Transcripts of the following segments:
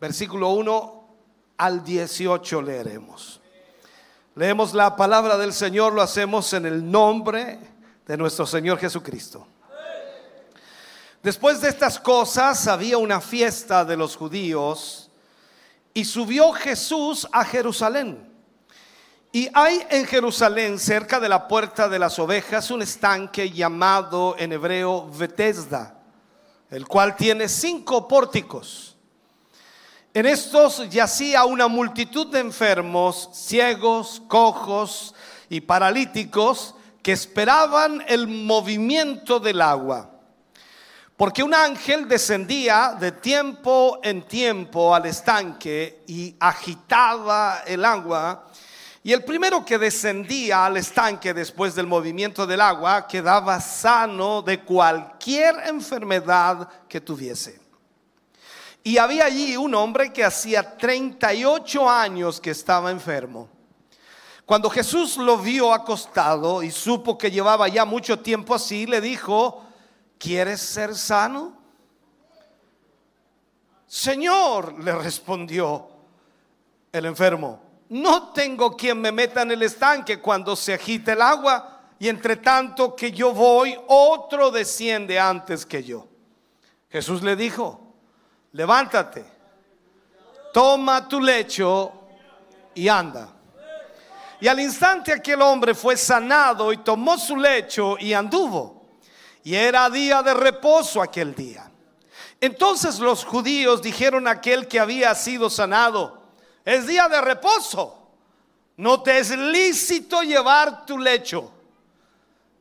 versículo 1 al 18 leeremos. Leemos la palabra del Señor, lo hacemos en el nombre de nuestro Señor Jesucristo. Después de estas cosas había una fiesta de los judíos y subió Jesús a Jerusalén. Y hay en Jerusalén, cerca de la puerta de las ovejas, un estanque llamado en hebreo Bethesda, el cual tiene cinco pórticos. En estos yacía una multitud de enfermos, ciegos, cojos y paralíticos que esperaban el movimiento del agua. Porque un ángel descendía de tiempo en tiempo al estanque y agitaba el agua. Y el primero que descendía al estanque después del movimiento del agua quedaba sano de cualquier enfermedad que tuviese. Y había allí un hombre que hacía 38 años que estaba enfermo. Cuando Jesús lo vio acostado y supo que llevaba ya mucho tiempo así, le dijo, ¿quieres ser sano? Señor, le respondió el enfermo, no tengo quien me meta en el estanque cuando se agita el agua y entre tanto que yo voy, otro desciende antes que yo. Jesús le dijo, levántate, toma tu lecho y anda. Y al instante aquel hombre fue sanado y tomó su lecho y anduvo. Y era día de reposo aquel día. Entonces los judíos dijeron a aquel que había sido sanado, es día de reposo, no te es lícito llevar tu lecho.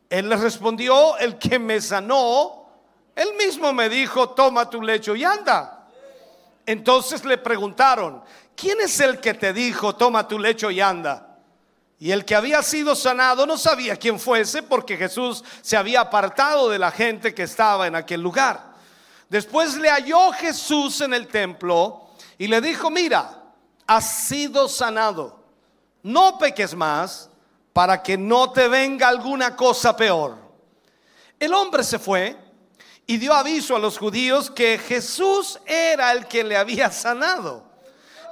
Él les respondió, el que me sanó, él mismo me dijo, toma tu lecho y anda. Entonces le preguntaron, ¿quién es el que te dijo, toma tu lecho y anda? Y el que había sido sanado no sabía quién fuese porque Jesús se había apartado de la gente que estaba en aquel lugar. Después le halló Jesús en el templo y le dijo, mira, has sido sanado, no peques más para que no te venga alguna cosa peor. El hombre se fue y dio aviso a los judíos que Jesús era el que le había sanado.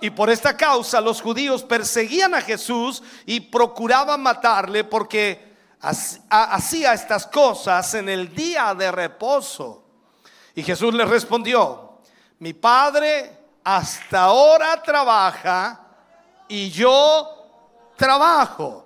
Y por esta causa los judíos perseguían a Jesús y procuraban matarle porque hacía estas cosas en el día de reposo. Y Jesús le respondió, mi padre hasta ahora trabaja y yo trabajo.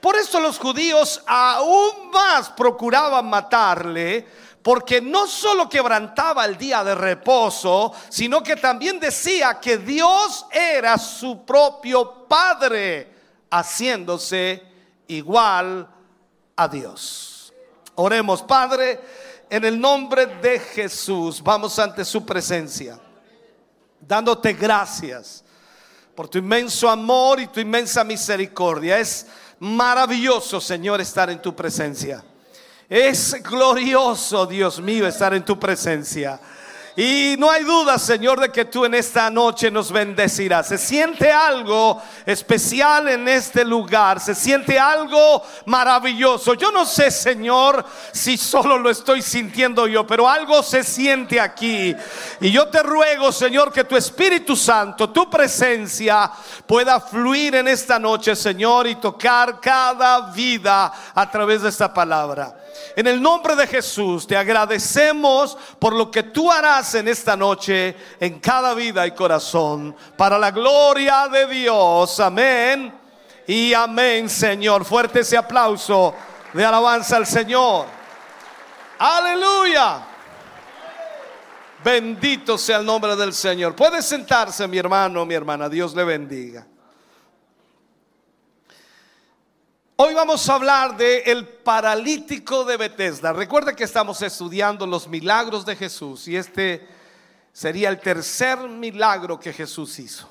Por eso los judíos aún más procuraban matarle porque no solo quebrantaba el día de reposo, sino que también decía que Dios era su propio Padre, haciéndose igual a Dios. Oremos, Padre, en el nombre de Jesús, vamos ante su presencia, dándote gracias por tu inmenso amor y tu inmensa misericordia. Es maravilloso, Señor, estar en tu presencia. Es glorioso, Dios mío, estar en tu presencia. Y no hay duda, Señor, de que tú en esta noche nos bendecirás. Se siente algo especial en este lugar. Se siente algo maravilloso. Yo no sé, Señor, si solo lo estoy sintiendo yo, pero algo se siente aquí. Y yo te ruego, Señor, que tu Espíritu Santo, tu presencia pueda fluir en esta noche, Señor, y tocar cada vida a través de esta palabra. En el nombre de Jesús te agradecemos por lo que tú harás en esta noche en cada vida y corazón para la gloria de Dios. Amén. Y amén, Señor. Fuerte ese aplauso de alabanza al Señor. Aleluya. Bendito sea el nombre del Señor. Puede sentarse, mi hermano, mi hermana. Dios le bendiga. Hoy vamos a hablar de el paralítico de Bethesda. Recuerda que estamos estudiando los milagros de Jesús y este sería el tercer milagro que Jesús hizo.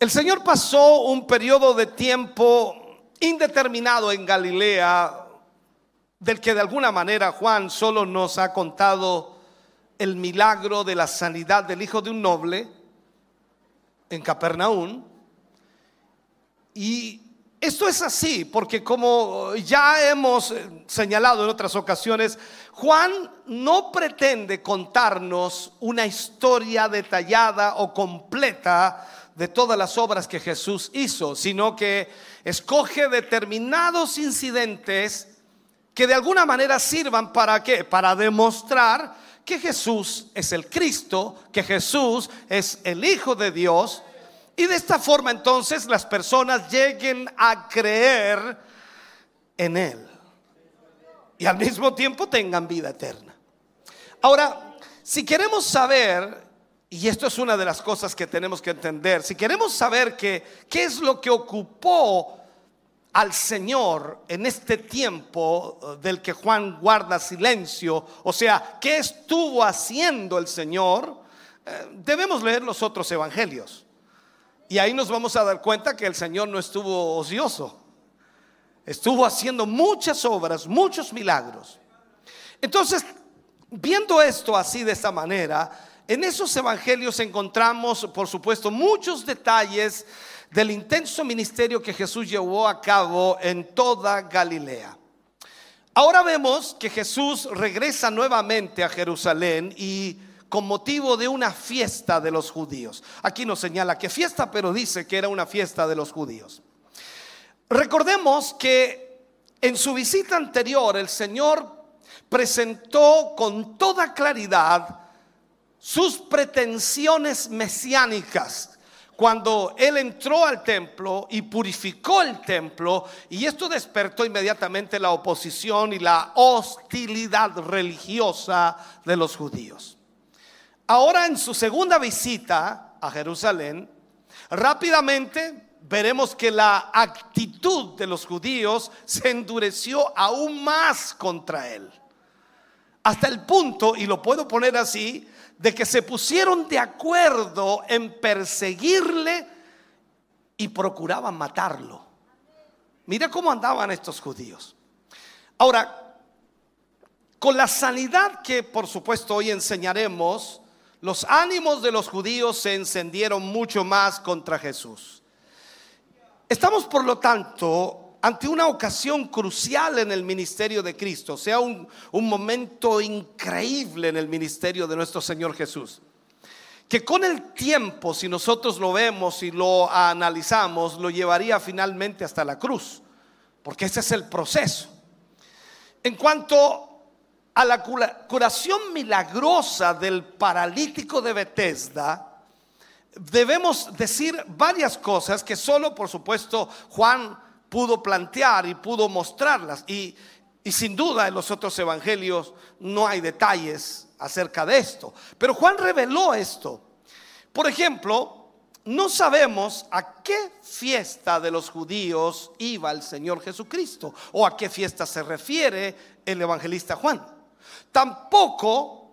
El Señor pasó un periodo de tiempo indeterminado en Galilea, del que de alguna manera Juan solo nos ha contado el milagro de la sanidad del hijo de un noble en Capernaum. Y esto es así, porque como ya hemos señalado en otras ocasiones, Juan no pretende contarnos una historia detallada o completa de todas las obras que Jesús hizo, sino que escoge determinados incidentes que de alguna manera sirvan para qué? Para demostrar que Jesús es el Cristo, que Jesús es el Hijo de Dios, y de esta forma entonces las personas lleguen a creer en Él y al mismo tiempo tengan vida eterna. Ahora, si queremos saber, y esto es una de las cosas que tenemos que entender, si queremos saber que, qué es lo que ocupó al Señor en este tiempo eh, del que Juan guarda silencio, o sea, qué estuvo haciendo el Señor, eh, debemos leer los otros evangelios. Y ahí nos vamos a dar cuenta que el Señor no estuvo ocioso. Estuvo haciendo muchas obras, muchos milagros. Entonces, viendo esto así de esta manera, en esos evangelios encontramos, por supuesto, muchos detalles del intenso ministerio que Jesús llevó a cabo en toda Galilea. Ahora vemos que Jesús regresa nuevamente a Jerusalén y con motivo de una fiesta de los judíos. Aquí no señala qué fiesta, pero dice que era una fiesta de los judíos. Recordemos que en su visita anterior el Señor presentó con toda claridad sus pretensiones mesiánicas cuando él entró al templo y purificó el templo, y esto despertó inmediatamente la oposición y la hostilidad religiosa de los judíos. Ahora en su segunda visita a Jerusalén, rápidamente veremos que la actitud de los judíos se endureció aún más contra él. Hasta el punto, y lo puedo poner así, de que se pusieron de acuerdo en perseguirle y procuraban matarlo. Mira cómo andaban estos judíos. Ahora, con la sanidad que por supuesto hoy enseñaremos, los ánimos de los judíos se encendieron mucho más contra Jesús. Estamos por lo tanto ante una ocasión crucial en el ministerio de Cristo, sea un, un momento increíble en el ministerio de nuestro Señor Jesús. Que con el tiempo, si nosotros lo vemos y lo analizamos, lo llevaría finalmente hasta la cruz, porque ese es el proceso. En cuanto a la curación milagrosa del paralítico de Bethesda, debemos decir varias cosas que solo, por supuesto, Juan pudo plantear y pudo mostrarlas. Y, y sin duda en los otros evangelios no hay detalles acerca de esto. Pero Juan reveló esto. Por ejemplo, no sabemos a qué fiesta de los judíos iba el Señor Jesucristo o a qué fiesta se refiere el evangelista Juan. Tampoco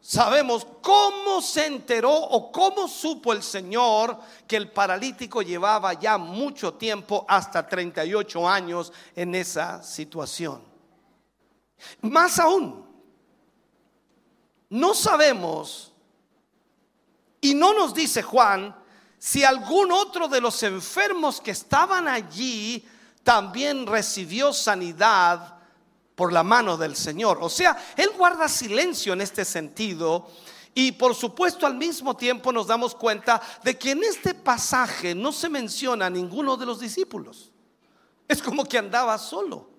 sabemos cómo se enteró o cómo supo el Señor que el paralítico llevaba ya mucho tiempo, hasta 38 años, en esa situación. Más aún, no sabemos, y no nos dice Juan, si algún otro de los enfermos que estaban allí también recibió sanidad por la mano del Señor. O sea, Él guarda silencio en este sentido. Y por supuesto al mismo tiempo nos damos cuenta de que en este pasaje no se menciona a ninguno de los discípulos. Es como que andaba solo.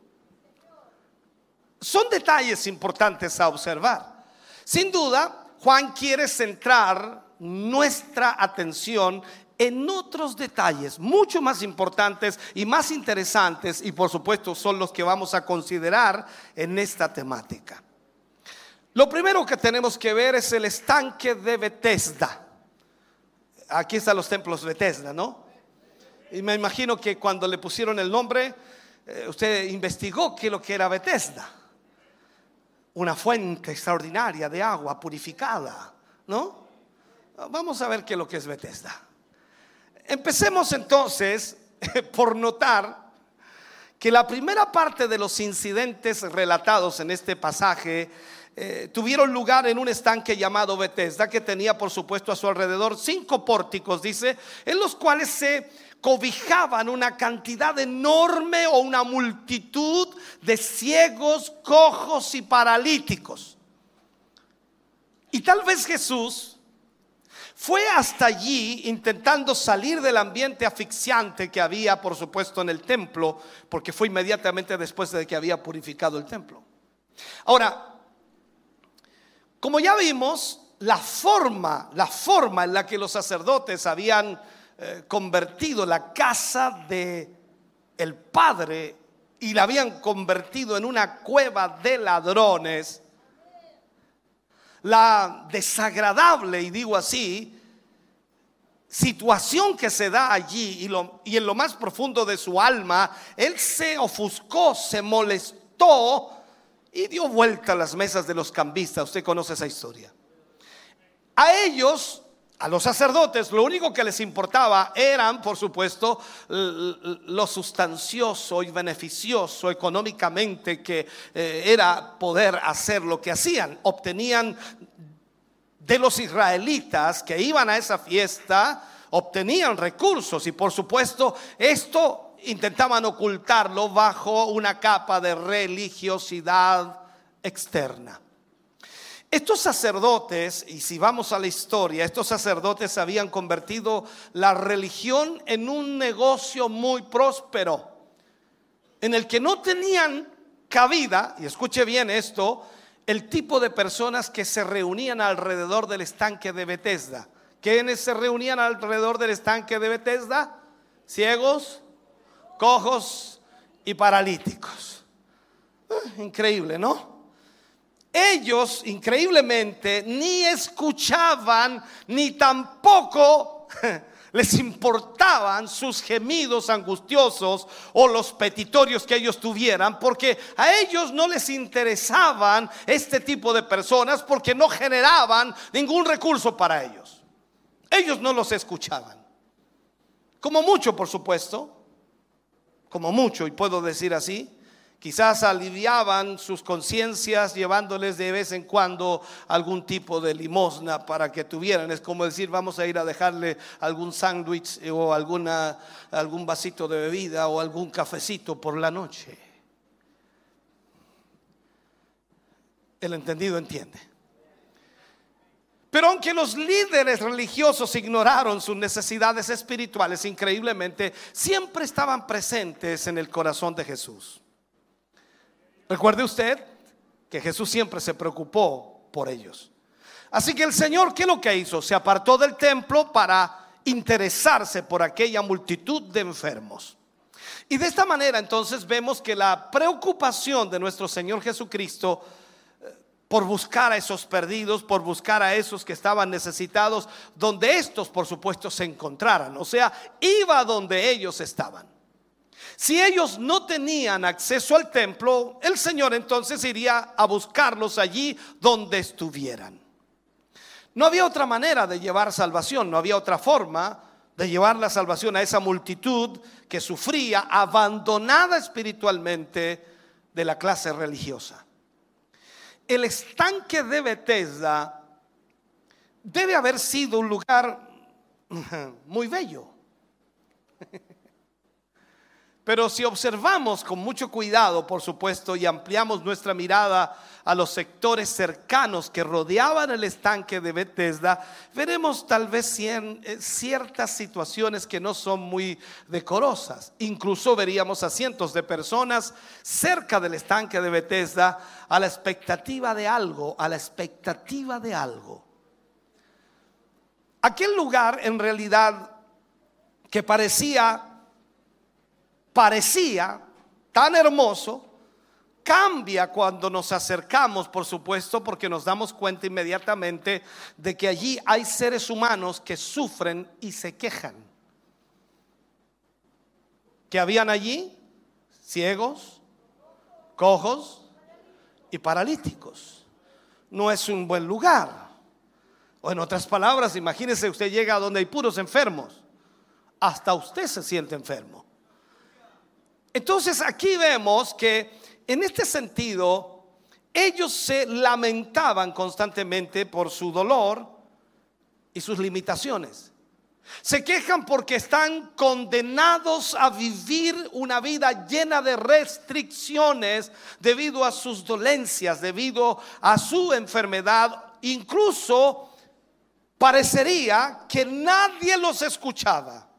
Son detalles importantes a observar. Sin duda, Juan quiere centrar nuestra atención en otros detalles mucho más importantes y más interesantes y por supuesto son los que vamos a considerar en esta temática. Lo primero que tenemos que ver es el estanque de Bethesda. Aquí están los templos Bethesda, ¿no? Y me imagino que cuando le pusieron el nombre, eh, usted investigó qué lo que era Bethesda. Una fuente extraordinaria de agua purificada ¿no? Vamos a ver qué es lo que es Bethesda. Empecemos entonces por notar que la primera parte de los incidentes relatados en este pasaje eh, tuvieron lugar en un estanque llamado Bethesda que tenía por supuesto a su alrededor cinco pórticos, dice, en los cuales se cobijaban una cantidad enorme o una multitud de ciegos, cojos y paralíticos. Y tal vez Jesús fue hasta allí intentando salir del ambiente asfixiante que había, por supuesto, en el templo, porque fue inmediatamente después de que había purificado el templo. Ahora, como ya vimos, la forma, la forma en la que los sacerdotes habían eh, convertido la casa de el padre y la habían convertido en una cueva de ladrones, la desagradable, y digo así, situación que se da allí y, en lo más profundo de su alma, él se ofuscó, se molestó y dio vuelta a las mesas de los cambistas. Usted conoce esa historia. A ellos, a los sacerdotes, lo único que les importaba eran, por supuesto, lo sustancioso y beneficioso económicamente que eh, era poder hacer lo que hacían. Obtenían de los israelitas que iban a esa fiesta, obtenían recursos y por supuesto esto intentaban ocultarlo bajo una capa de religiosidad externa. Estos sacerdotes, y si vamos a la historia, estos sacerdotes habían convertido la religión en un negocio muy próspero, en el que no tenían cabida, y escuche bien esto, el tipo de personas que se reunían alrededor del estanque de Bethesda. ¿Quiénes se reunían alrededor del estanque de Bethesda? Ciegos, cojos y paralíticos. Ah, increíble, ¿no? Ellos increíblemente ni escuchaban ni tampoco les importaban sus gemidos angustiosos o los petitorios que ellos tuvieran, porque a ellos no les interesaban este tipo de personas porque no generaban ningún recurso para ellos. Ellos no los escuchaban. Como mucho, por supuesto, como mucho, y puedo decir así, Quizás aliviaban sus conciencias llevándoles de vez en cuando algún tipo de limosna para que tuvieran. Es como decir, vamos a ir a dejarle algún sándwich o alguna, algún vasito de bebida o algún cafecito por la noche. El entendido entiende. Pero aunque los líderes religiosos ignoraron sus necesidades espirituales, increíblemente, siempre estaban presentes en el corazón de Jesús. Recuerde usted que Jesús siempre se preocupó por ellos. Así que el Señor, ¿qué es lo que hizo? Se apartó del templo para interesarse por aquella multitud de enfermos. Y de esta manera entonces vemos que la preocupación de nuestro Señor Jesucristo eh, por buscar a esos perdidos, por buscar a esos que estaban necesitados, donde estos por supuesto se encontraran. O sea, iba donde ellos estaban. Si ellos no tenían acceso al templo, el Señor entonces iría a buscarlos allí donde estuvieran. No había otra manera de llevar salvación, no había otra forma de llevar la salvación a esa multitud que sufría abandonada espiritualmente de la clase religiosa. El estanque de Bethesda debe haber sido un lugar muy bello. Pero si observamos con mucho cuidado, por supuesto, y ampliamos nuestra mirada a los sectores cercanos que rodeaban el estanque de Bethesda, veremos tal vez eh, ciertas situaciones que no son muy decorosas. Incluso veríamos a cientos de personas cerca del estanque de Bethesda a la expectativa de algo, a la expectativa de algo. Aquel lugar en realidad que parecía parecía tan hermoso, cambia cuando nos acercamos, por supuesto, porque nos damos cuenta inmediatamente de que allí hay seres humanos que sufren y se quejan. Que habían allí ciegos, cojos y paralíticos. No es un buen lugar. O en otras palabras, imagínese usted llega a donde hay puros enfermos. Hasta usted se siente enfermo. Entonces aquí vemos que en este sentido ellos se lamentaban constantemente por su dolor y sus limitaciones. Se quejan porque están condenados a vivir una vida llena de restricciones debido a sus dolencias, debido a su enfermedad. Incluso parecería que nadie los escuchaba.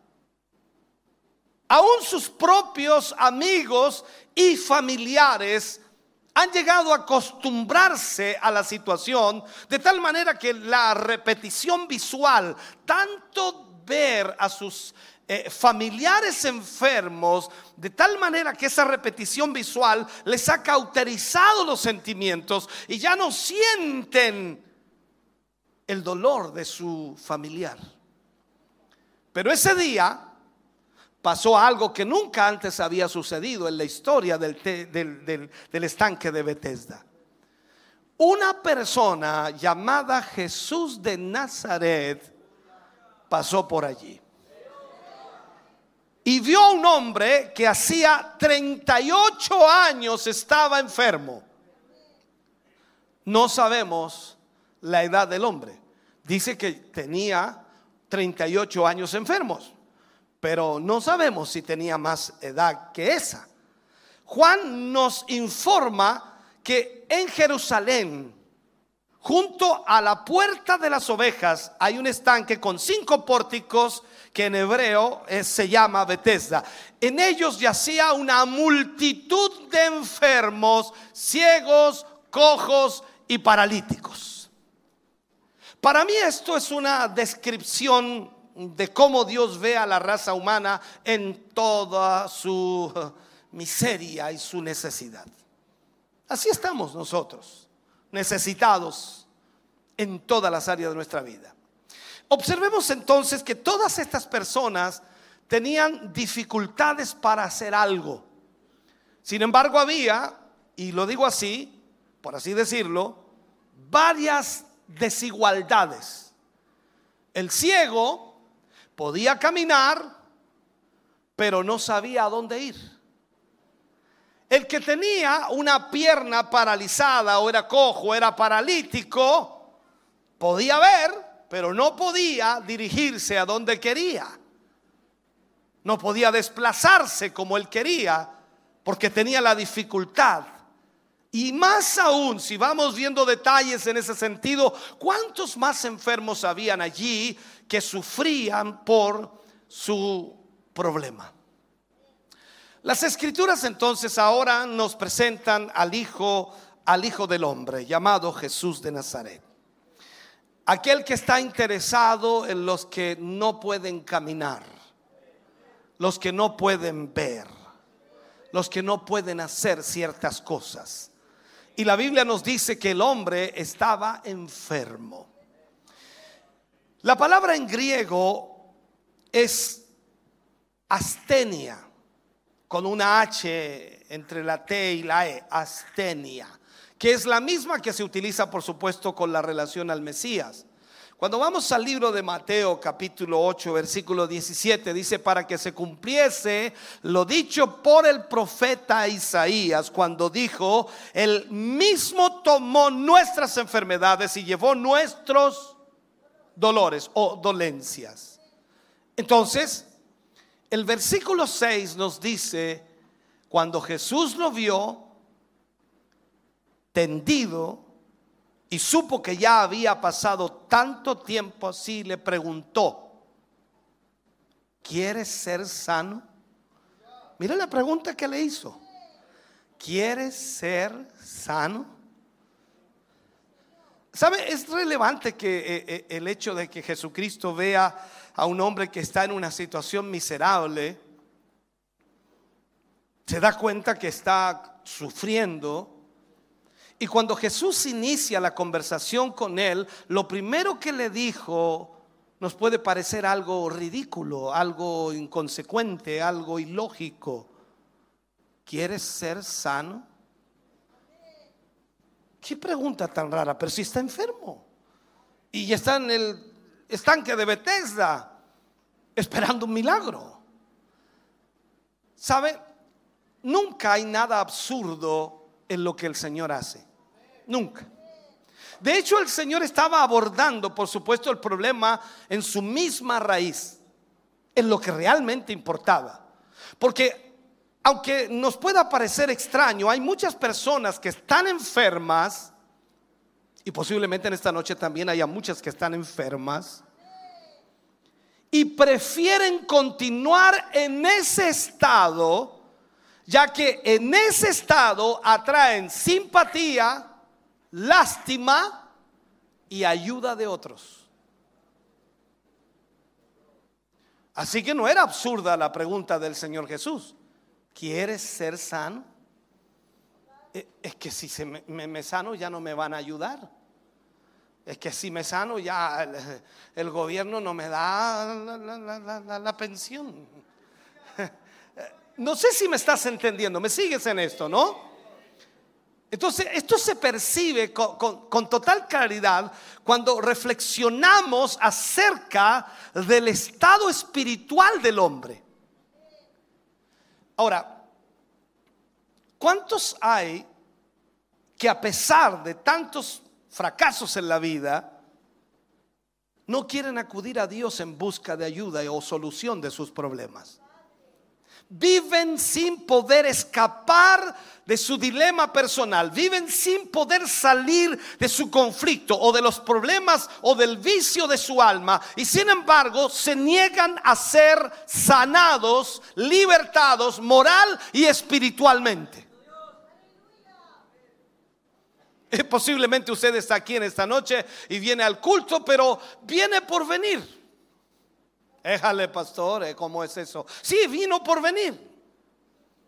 Aún sus propios amigos y familiares han llegado a acostumbrarse a la situación de tal manera que la repetición visual, tanto ver a sus eh, familiares enfermos, de tal manera que esa repetición visual les ha cauterizado los sentimientos y ya no sienten el dolor de su familiar. Pero ese día pasó algo que nunca antes había sucedido en la historia del, del, estanque de Bethesda. Una persona llamada Jesús de Nazaret pasó por allí. Y vio a un hombre que hacía 38 años estaba enfermo. No sabemos la edad del hombre. Dice que tenía 38 años enfermos pero no sabemos si tenía más edad que esa. Juan nos informa que en Jerusalén, junto a la puerta de las ovejas, hay un estanque con cinco pórticos que en hebreo se llama Bethesda. En ellos yacía una multitud de enfermos, ciegos, cojos y paralíticos. Para mí esto es una descripción de cómo Dios ve a la raza humana en toda su miseria y su necesidad. Así estamos nosotros, necesitados en todas las áreas de nuestra vida. Observemos entonces que todas estas personas tenían dificultades para hacer algo. Sin embargo, había, y lo digo así, por así decirlo, varias desigualdades. El ciego podía caminar, pero no sabía a dónde ir. El que tenía una pierna paralizada o era cojo, era paralítico, podía ver, pero no podía dirigirse a donde quería. No podía desplazarse como él quería porque tenía la dificultad. Y más aún, si vamos viendo detalles en ese sentido, ¿cuántos más enfermos habían allí que sufrían por su problema. Las escrituras entonces ahora nos presentan al hijo al hijo del hombre llamado Jesús de Nazaret. Aquel que está interesado en los que no pueden caminar, los que no pueden ver, los que no pueden hacer ciertas cosas. Y la Biblia nos dice que el hombre estaba enfermo. La palabra en griego es astenia, con una H entre la T y la E, astenia, que es la misma que se utiliza, por supuesto, con la relación al Mesías. Cuando vamos al libro de Mateo capítulo 8 versículo 17 dice para que se cumpliese lo dicho por el profeta Isaías cuando dijo, el mismo tomó nuestras enfermedades y llevó nuestros dolores o dolencias. Entonces, el versículo 6 nos dice, cuando Jesús lo vio tendido y supo que ya había pasado tanto tiempo así, le preguntó, ¿quieres ser sano? Mira la pregunta que le hizo. ¿Quieres ser sano? ¿Sabe? Es relevante que eh, eh, el hecho de que Jesucristo vea a un hombre que está en una situación miserable, se da cuenta que está sufriendo. Y cuando Jesús inicia la conversación con él, lo primero que le dijo nos puede parecer algo ridículo, algo inconsecuente, algo ilógico. ¿Quieres ser sano? Qué pregunta tan rara, pero si está enfermo. y está en el estanque de Bethesda esperando un milagro. ¿Sabe? Nunca hay nada absurdo en lo que el Señor hace. Nunca. De hecho, el Señor estaba abordando, por supuesto, el problema en su misma raíz, en lo que realmente importaba. Porque aunque nos pueda parecer extraño, hay muchas personas que están enfermas, y posiblemente en esta noche también haya muchas que están enfermas, y prefieren continuar en ese estado, ya que en ese estado atraen simpatía, lástima y ayuda de otros. Así que no era absurda la pregunta del Señor Jesús. ¿Quieres ser sano? Eh, es que si se me, sano ya no me van a ayudar. Es que si me sano ya el, gobierno no me da la pensión. No sé si me estás entendiendo, me sigues en esto, ¿no? Entonces, esto se percibe con, total claridad cuando reflexionamos acerca del estado espiritual del hombre. Ahora, ¿cuántos hay que a pesar de tantos fracasos en la vida, no quieren acudir a Dios en busca de ayuda o solución de sus problemas? Viven sin poder escapar de su dilema personal, viven sin poder salir de su conflicto o de los problemas o del vicio de su alma y sin embargo se niegan a ser sanados, libertados moral y espiritualmente. Posiblemente usted está aquí en esta noche y viene al culto, pero viene por venir. Éjale, pastor, ¿eh? ¿cómo es eso? Sí, vino por venir.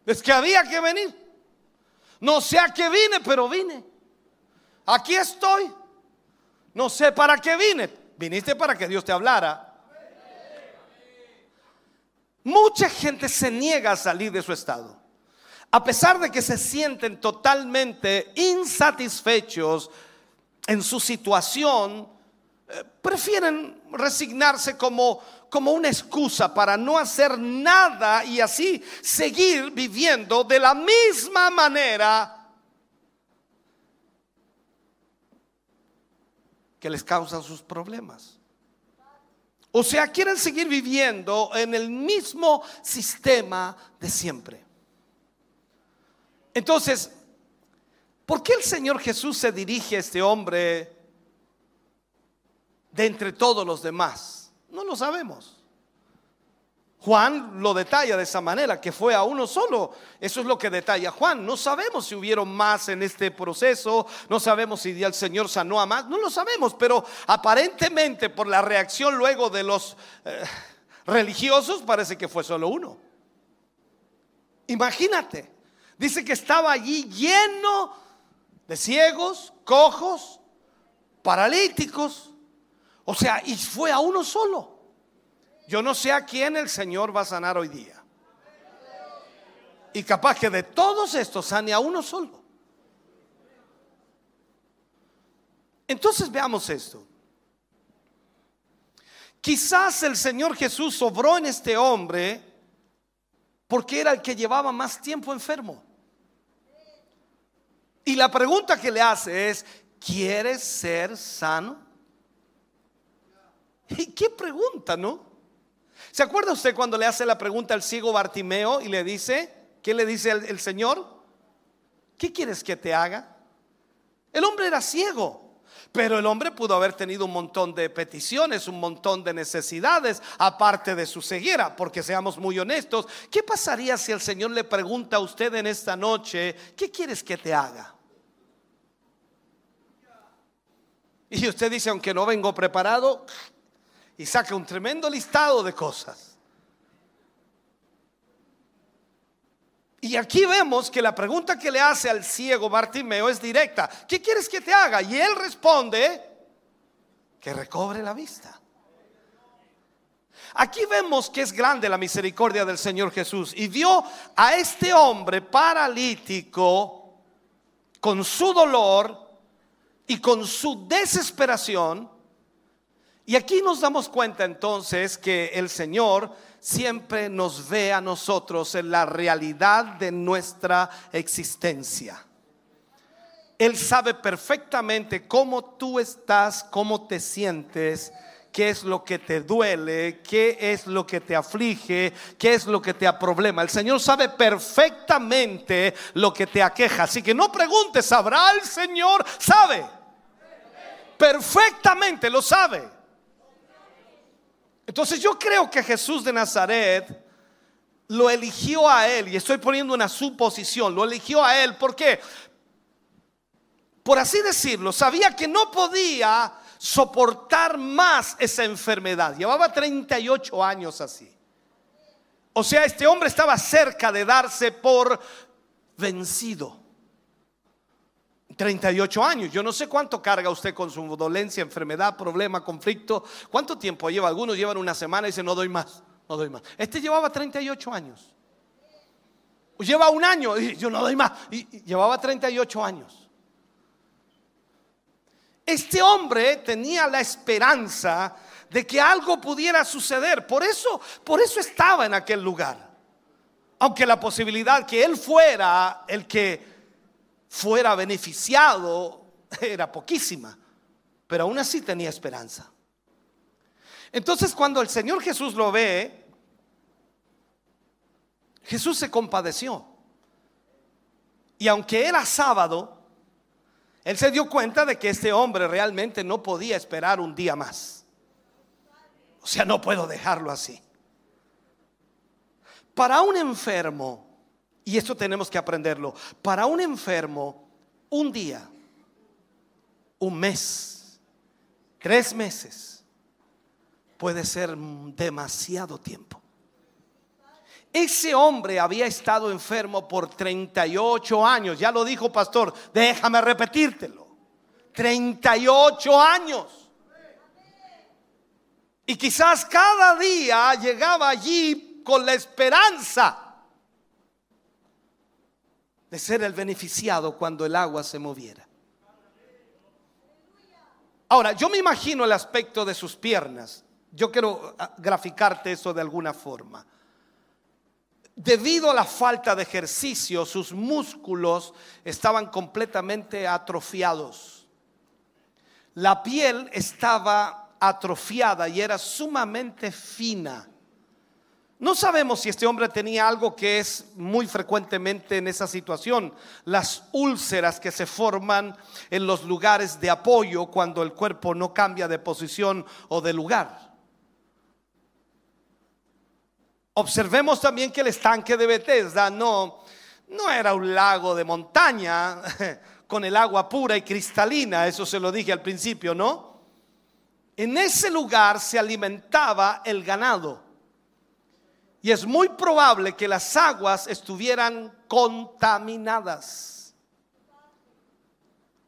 Es que había que venir. No sé a qué vine, pero vine. Aquí estoy. No sé para qué vine. Viniste para que Dios te hablara. Mucha gente se niega a salir de su estado. A pesar de que se sienten totalmente insatisfechos en su situación, eh, prefieren resignarse como como una excusa para no hacer nada y así seguir viviendo de la misma manera que les causan sus problemas. O sea, quieren seguir viviendo en el mismo sistema de siempre. Entonces, ¿por qué el Señor Jesús se dirige a este hombre de entre todos los demás? No lo sabemos. Juan lo detalla de esa manera, que fue a uno solo. Eso es lo que detalla Juan. No sabemos si hubieron más en este proceso, no sabemos si el Señor sanó a más, no lo sabemos, pero aparentemente por la reacción luego de los eh, religiosos parece que fue solo uno. Imagínate, dice que estaba allí lleno de ciegos, cojos, paralíticos, o sea, y fue a uno solo. Yo no sé a quién el Señor va a sanar hoy día. Y capaz que de todos estos sane a uno solo. Entonces veamos esto. Quizás el Señor Jesús sobró en este hombre porque era el que llevaba más tiempo enfermo. Y la pregunta que le hace es, ¿quieres ser sano? ¿Y qué pregunta, no? ¿Se acuerda usted cuando le hace la pregunta al ciego Bartimeo y le dice, ¿qué le dice el, el Señor? ¿Qué quieres que te haga? El hombre era ciego. Pero el hombre pudo haber tenido un montón de peticiones, un montón de necesidades, aparte de su ceguera, porque seamos muy honestos, ¿qué pasaría si el Señor le pregunta a usted en esta noche, ¿qué quieres que te haga? Y usted dice, aunque no vengo preparado, y saca un tremendo listado de cosas. Y aquí vemos que la pregunta que le hace al ciego Bartimeo es directa. ¿Qué quieres que te haga? Y él responde que recobre la vista. Aquí vemos que es grande la misericordia del Señor Jesús y vio a este hombre paralítico con su dolor y con su desesperación Y aquí nos damos cuenta entonces que el Señor siempre nos ve a nosotros en la realidad de nuestra existencia. Él sabe perfectamente cómo tú estás, cómo te sientes, qué es lo que te duele, qué es lo que te aflige, qué es lo que te aproblema. El Señor sabe perfectamente lo que te aqueja. Así que no preguntes, ¿sabrá el Señor? Sabe. Perfectamente lo sabe. Entonces yo creo que Jesús de Nazaret lo eligió a él, y estoy poniendo una suposición, lo eligió a él, ¿por qué? Por así decirlo, sabía que no podía soportar más esa enfermedad. Llevaba 38 años así. O sea, este hombre estaba cerca de darse por vencido. 38 años. Yo no sé cuánto carga usted con su dolencia, enfermedad, problema, conflicto. ¿Cuánto tiempo lleva? Algunos llevan una semana y dicen, no doy más, no doy más. Este llevaba 38 años. Lleva un año y yo no doy más. Y llevaba 38 años. Este hombre tenía la esperanza de que algo pudiera suceder. Por eso, por eso estaba en aquel lugar. Aunque la posibilidad que él fuera el que fuera beneficiado era poquísima, pero aún así tenía esperanza. Entonces cuando el Señor Jesús lo ve, Jesús se compadeció. Y aunque era sábado, él se dio cuenta de que este hombre realmente no podía esperar un día más. O sea, no puedo dejarlo así. Para un enfermo, y esto tenemos que aprenderlo. Para un enfermo, un día, un mes, tres meses, puede ser demasiado tiempo. Ese hombre había estado enfermo por 38 años. Ya lo dijo pastor, déjame repetírtelo. 38 años. Y quizás cada día llegaba allí con la esperanza de ser el beneficiado cuando el agua se moviera. Ahora, yo me imagino el aspecto de sus piernas. Yo quiero ah, graficarte eso de alguna forma. Debido a la falta de ejercicio, sus músculos estaban completamente atrofiados. La piel estaba atrofiada y era sumamente fina. No sabemos si este hombre tenía algo que es muy frecuentemente en esa situación, las úlceras que se forman en los lugares de apoyo cuando el cuerpo no cambia de posición o de lugar. Observemos también que el estanque de Bethesda no, no era un lago de montaña con el agua pura y cristalina, eso se lo dije al principio, ¿no? En ese lugar se alimentaba el ganado. Y es muy probable que las aguas estuvieran contaminadas.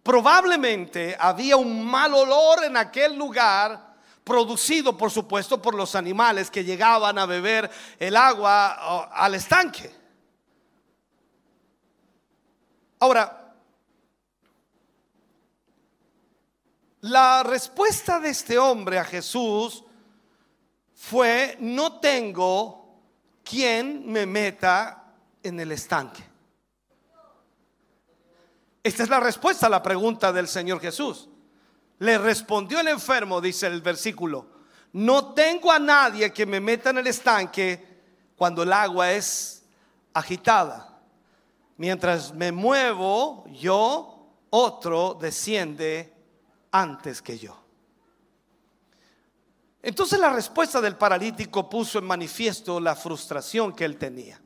Probablemente había un mal olor en aquel lugar, producido por supuesto por los animales que llegaban a beber el agua al estanque. Ahora, la respuesta de este hombre a Jesús fue, no tengo ¿quién me meta en el estanque? Esta es la respuesta a la pregunta del Señor Jesús. Le respondió el enfermo, dice el versículo, no tengo a nadie que me meta en el estanque cuando el agua es agitada. Mientras me muevo, yo, otro desciende antes que yo. Entonces la respuesta del paralítico puso en manifiesto la frustración que él tenía.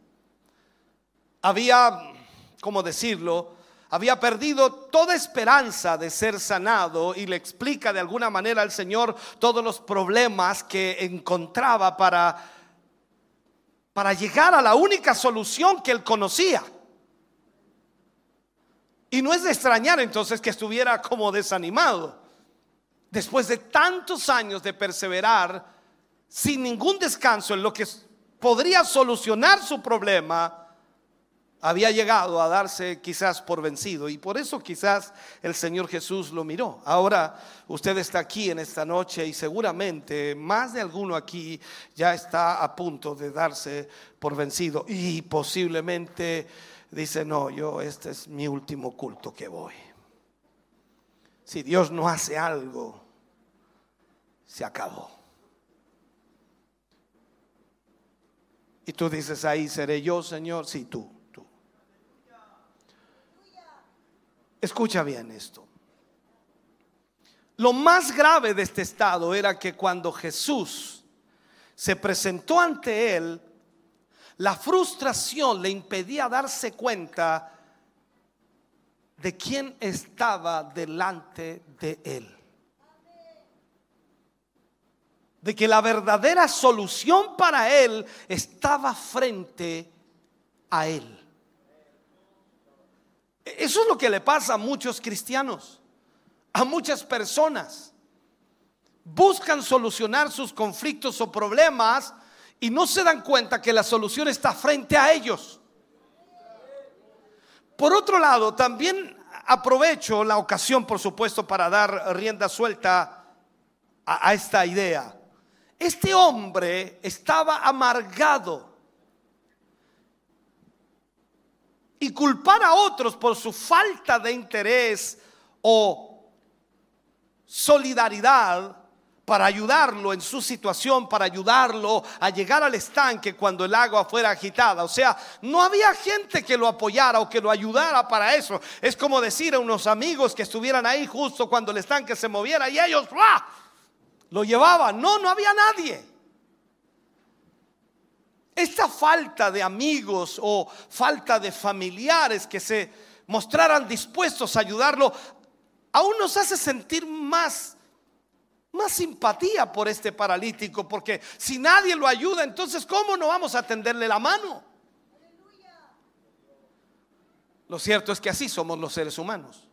Había, ¿cómo decirlo? Había perdido toda esperanza de ser sanado y le explica de alguna manera al Señor todos los problemas que encontraba para, para llegar a la única solución que él conocía. Y no es de extrañar entonces que estuviera como desanimado después de tantos años de perseverar sin ningún descanso en lo que podría solucionar su problema, había llegado a darse quizás por vencido y por eso quizás el Señor Jesús lo miró. Ahora usted está aquí en esta noche y seguramente más de alguno aquí ya está a punto de darse por vencido y posiblemente dice, no, yo este es mi último culto que voy. Si Dios no hace algo, se acabó. Y tú dices, ahí seré yo, Señor, sí, tú. Escucha bien esto. Lo más grave de este estado era que cuando Jesús se presentó ante él, la frustración le impedía darse cuenta de quién estaba delante de él. De que la verdadera solución para él estaba frente a él. Eso es lo que le pasa a muchos cristianos, a muchas personas. Buscan solucionar sus conflictos o problemas y no se dan cuenta que la solución está frente a ellos. Por otro lado, también aprovecho la ocasión, por supuesto, para dar rienda suelta a, esta idea. Este hombre estaba amargado y culpar a otros por su falta de interés o solidaridad para ayudarlo en su situación, para ayudarlo a llegar al estanque cuando el agua fuera agitada. O sea, no había gente que lo apoyara o que lo ayudara para eso. Es como decir a unos amigos que estuvieran ahí justo cuando el estanque se moviera y ellos lo llevaban. No, no había nadie. Esta falta de amigos o falta de familiares que se mostraran dispuestos a ayudarlo, aún nos hace sentir más, más simpatía por este paralítico, porque si nadie lo ayuda, entonces ¿cómo no vamos a tenderle la mano? Lo cierto es que así somos los seres humanos.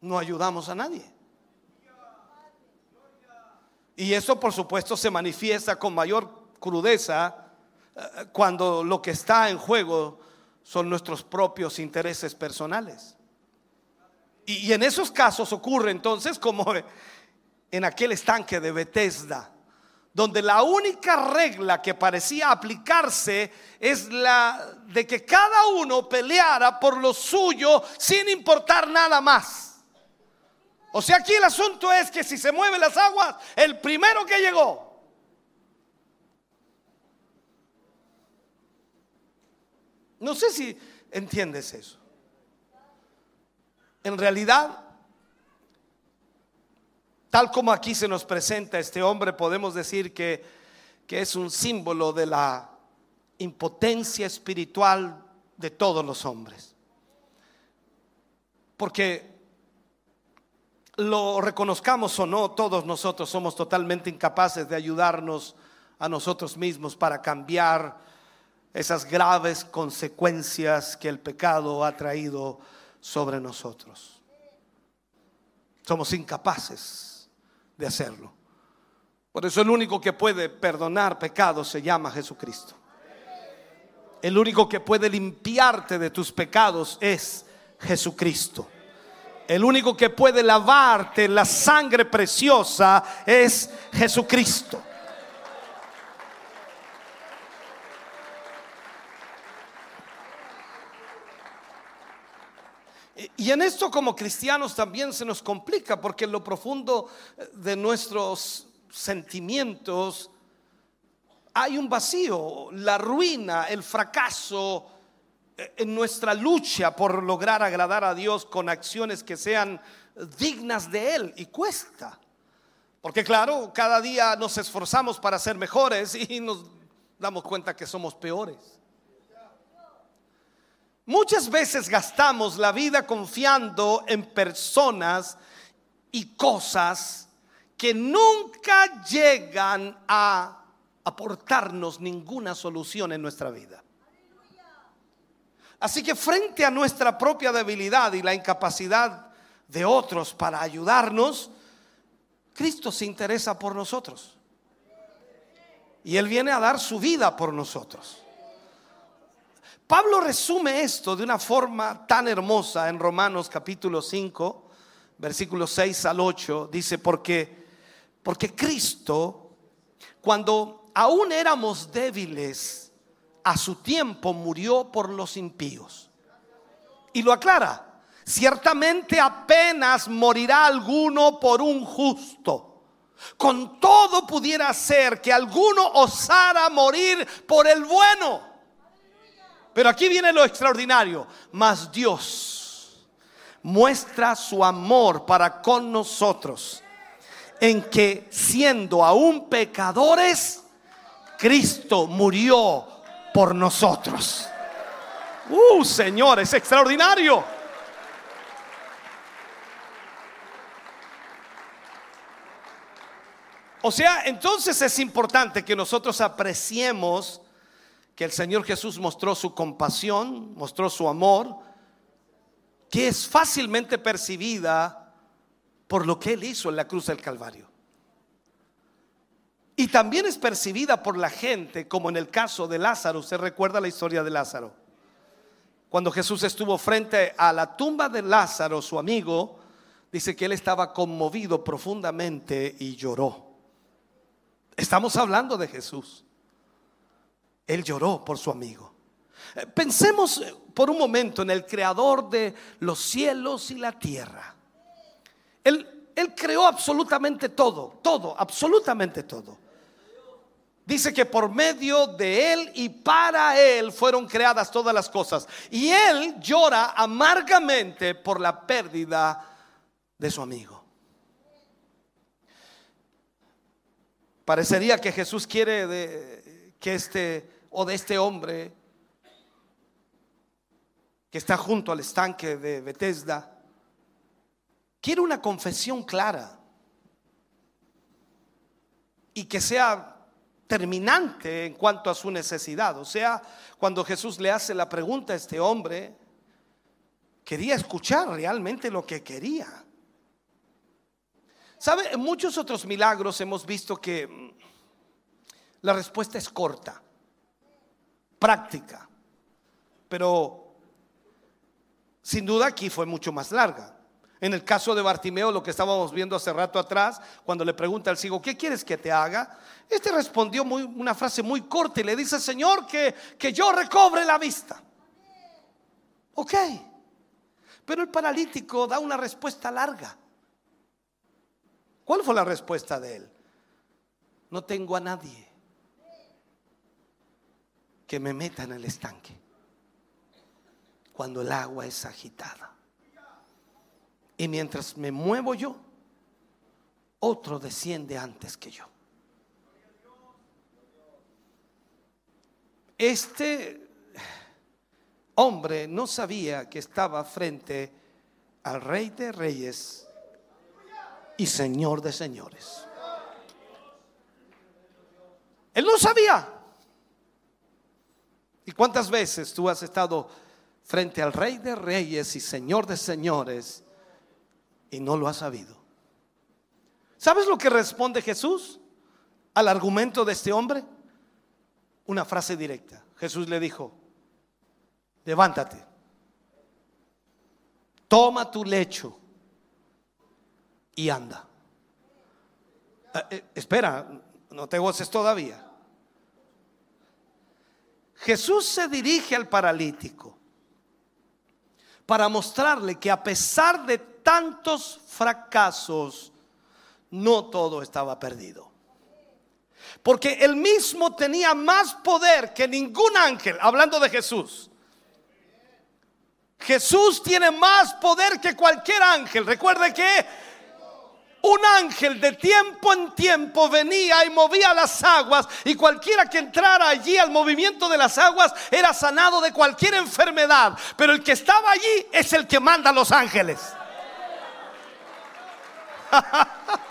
No ayudamos a nadie. Y eso por supuesto se manifiesta con mayor crudeza eh, cuando lo que está en juego son nuestros propios intereses personales. Y, en esos casos ocurre entonces como en aquel estanque de Bethesda, donde la única regla que parecía aplicarse es la de que cada uno peleara por lo suyo sin importar nada más. O sea, aquí el asunto es que si se mueven las aguas, el primero que llegó. No sé si entiendes eso. En realidad, tal como aquí se nos presenta este hombre, podemos decir que, que es un símbolo de la impotencia espiritual de todos los hombres. Porque lo reconozcamos o no, todos nosotros somos totalmente incapaces de ayudarnos a nosotros mismos para cambiar esas graves consecuencias que el pecado ha traído sobre nosotros. Somos incapaces de hacerlo. Por eso el único que puede perdonar pecados se llama Jesucristo. El único que puede limpiarte de tus pecados es Jesucristo. El único que puede lavarte la sangre preciosa es Jesucristo. Y en esto como cristianos también se nos complica porque en lo profundo de nuestros sentimientos hay un vacío, la ruina, el fracaso, en nuestra lucha por lograr agradar a Dios con acciones que sean dignas de Él y cuesta. Porque claro, cada día nos esforzamos para ser mejores y nos damos cuenta que somos peores. Muchas veces gastamos la vida confiando en personas y cosas que nunca llegan a aportarnos ninguna solución en nuestra vida. Así que frente a nuestra propia debilidad y la incapacidad de otros para ayudarnos, Cristo se interesa por nosotros. Y Él viene a dar su vida por nosotros. Pablo resume esto de una forma tan hermosa en Romanos capítulo 5, versículos 6 al 8. Dice, porque, porque Cristo, cuando aún éramos débiles, a su tiempo murió por los impíos. Y lo aclara, ciertamente apenas morirá alguno por un justo. Con todo pudiera ser que alguno osara morir por el bueno. Pero aquí viene lo extraordinario. Mas Dios muestra su amor para con nosotros en que siendo aún pecadores, Cristo murió por nosotros. Uh, Señor, es extraordinario. O sea, entonces es importante que nosotros apreciemos que el Señor Jesús mostró su compasión, mostró su amor, que es fácilmente percibida por lo que Él hizo en la cruz del Calvario. Y también es percibida por la gente, como en el caso de Lázaro. Usted recuerda la historia de Lázaro. Cuando Jesús estuvo frente a la tumba de Lázaro, su amigo, dice que él estaba conmovido profundamente y lloró. Estamos hablando de Jesús. Él lloró por su amigo. Eh, pensemos eh, por un momento en el creador de los cielos y la tierra. Él, creó absolutamente todo, todo, absolutamente todo. Dice que por medio de Él y para Él fueron creadas todas las cosas. Y Él llora amargamente por la pérdida de su amigo. Parecería que Jesús quiere que este o de este hombre que está junto al estanque de Bethesda, quiere una confesión clara y que sea terminante en cuanto a su necesidad. O sea, cuando Jesús le hace la pregunta a este hombre, quería escuchar realmente lo que quería. ¿Sabe? En muchos otros milagros hemos visto que mm, la respuesta es corta práctica. Pero sin duda aquí fue mucho más larga. En el caso de Bartimeo, lo que estábamos viendo hace rato atrás, cuando le pregunta al ciego, ¿qué quieres que te haga? Este respondió muy, una frase muy corta y le dice, Señor, que, que yo recobre la vista. Ok, pero el paralítico da una respuesta larga. ¿Cuál fue la respuesta de él? No tengo a nadie que me meta en el estanque cuando el agua es agitada. Y mientras me muevo yo, otro desciende antes que yo. Este hombre no sabía que estaba frente al rey de reyes y señor de señores. Él no sabía. ¿Y cuántas veces tú has estado frente al Rey de Reyes y Señor de Señores y no lo has sabido? ¿Sabes lo que responde Jesús al argumento de este hombre? Una frase directa. Jesús le dijo, levántate, toma tu lecho y anda. Eh, eh, espera, no te goces todavía. Jesús se dirige al paralítico para mostrarle que a pesar de tantos fracasos, no todo estaba perdido. Porque él mismo tenía más poder que ningún ángel, hablando de Jesús. Jesús tiene más poder que cualquier ángel. Recuerde que un ángel de tiempo en tiempo venía y movía las aguas y cualquiera que entrara allí al movimiento de las aguas era sanado de cualquier enfermedad. Pero el que estaba allí es el que manda a los ángeles.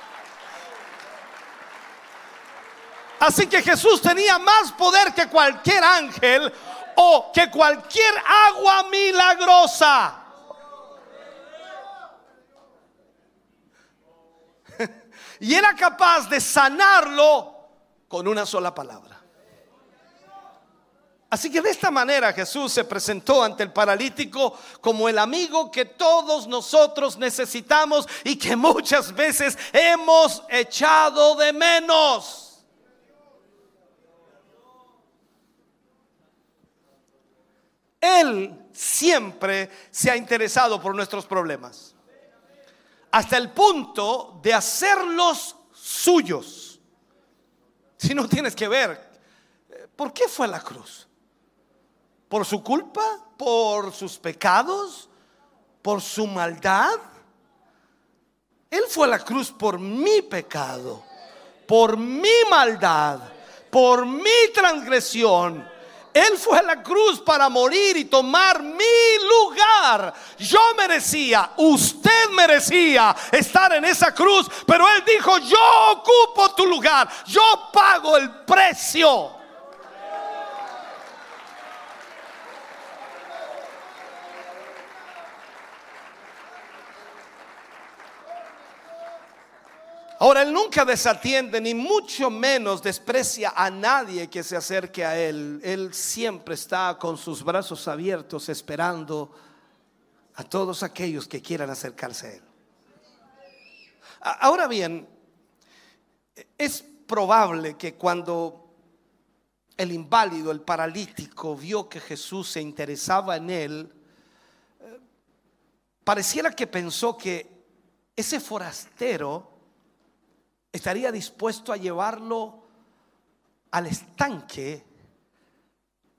Así que Jesús tenía más poder que cualquier ángel o que cualquier agua milagrosa. Y era capaz de sanarlo con una sola palabra. Así que de esta manera Jesús se presentó ante el paralítico como el amigo que todos nosotros necesitamos y que muchas veces hemos echado de menos. Él siempre se ha interesado por nuestros problemas, hasta el punto de hacerlos suyos. Si no tienes que ver, ¿por qué fue a la cruz? ¿Por su culpa? ¿Por sus pecados? ¿Por su maldad? Él fue a la cruz por mi pecado, por mi maldad, por mi transgresión. Él fue a la cruz para morir y tomar mi lugar. Yo merecía, usted merecía estar en esa cruz, pero Él dijo, yo ocupo tu lugar, yo pago el precio. Ahora, Él nunca desatiende, ni mucho menos desprecia a nadie que se acerque a Él. Él siempre está con sus brazos abiertos esperando a todos aquellos que quieran acercarse a Él. Ahora bien, es probable que cuando el inválido, el paralítico, vio que Jesús se interesaba en él, eh, pareciera que pensó que ese forastero estaría dispuesto a llevarlo al estanque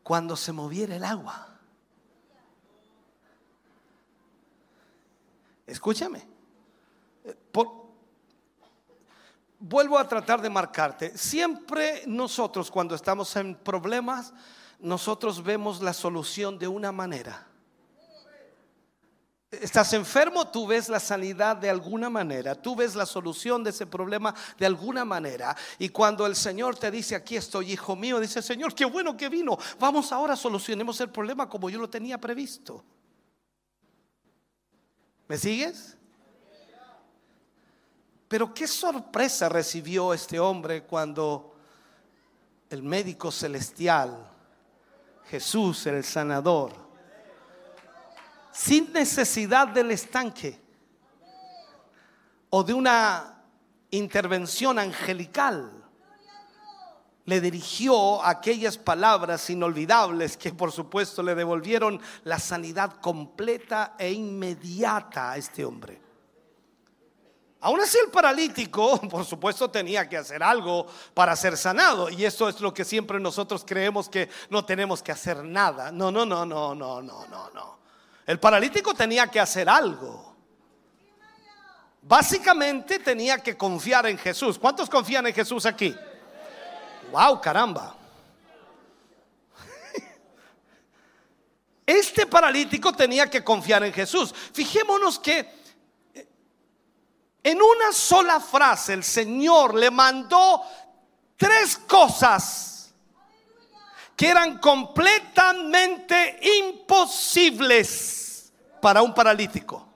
cuando se moviera el agua. Escúchame. vuelvo a tratar de marcarte. Siempre nosotros cuando estamos en problemas, nosotros vemos la solución de una manera. Estás enfermo, tú ves la sanidad de alguna manera, tú ves la solución de ese problema de alguna manera. Y cuando el Señor te dice, aquí estoy, hijo mío, dice, Señor, qué bueno que vino, vamos ahora, solucionemos el problema como yo lo tenía previsto. ¿Me sigues? Pero qué sorpresa recibió este hombre cuando el médico celestial, Jesús el sanador, sin necesidad del estanque o de una intervención angelical, le dirigió aquellas palabras inolvidables que por supuesto le devolvieron la sanidad completa e inmediata a este hombre. Aún así el paralítico, por supuesto, tenía que hacer algo para ser sanado. Y eso es lo que siempre nosotros creemos que no tenemos que hacer nada. No, no, no, no, no, no, no, no. El paralítico tenía que hacer algo. Básicamente tenía que confiar en Jesús. ¿Cuántos confían en Jesús aquí? Wow, caramba. Este paralítico tenía que confiar en Jesús. Fijémonos que en una sola frase el Señor le mandó tres cosas que eran completamente imposibles para un paralítico.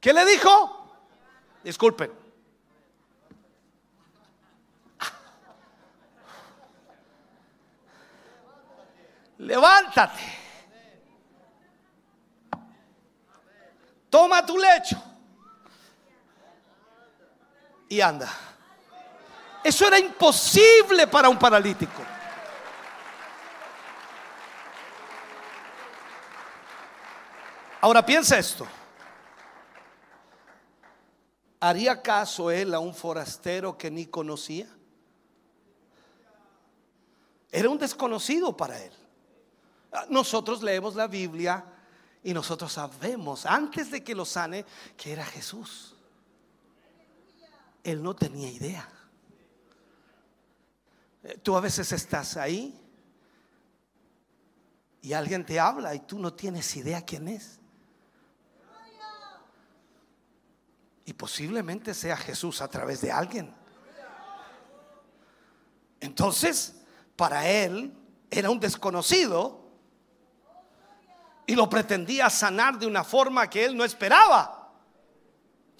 ¿Qué le dijo? Disculpen. Levántate. Toma tu lecho. Y anda. Eso era imposible para un paralítico. Ahora piensa esto. ¿Haría caso él a un forastero que ni conocía? Era un desconocido para él. Nosotros leemos la Biblia y nosotros sabemos, antes de que lo sane, que era Jesús. Él no tenía idea. Eh, tú a veces estás ahí y alguien te habla y tú no tienes idea quién es. Y posiblemente sea Jesús a través de alguien. Entonces, para él era un desconocido y lo pretendía sanar de una forma que él no esperaba.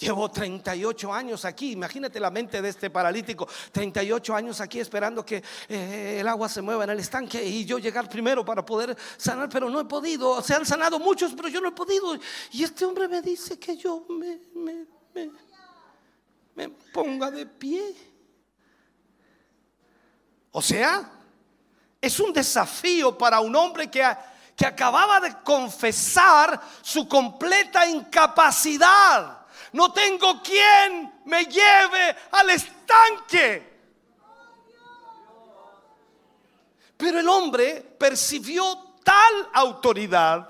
Llevo 38 años aquí, imagínate la mente de este paralítico, 38 años aquí esperando que eh, el agua se mueva en el estanque y yo llegar primero para poder sanar, pero no he podido. Se han sanado muchos, pero yo no he podido. Y este hombre me dice que yo me, me, ponga de pie. O sea, es un desafío para un hombre que, que acababa de confesar su completa incapacidad no tengo quien me lleve al estanque. Pero el hombre percibió tal autoridad,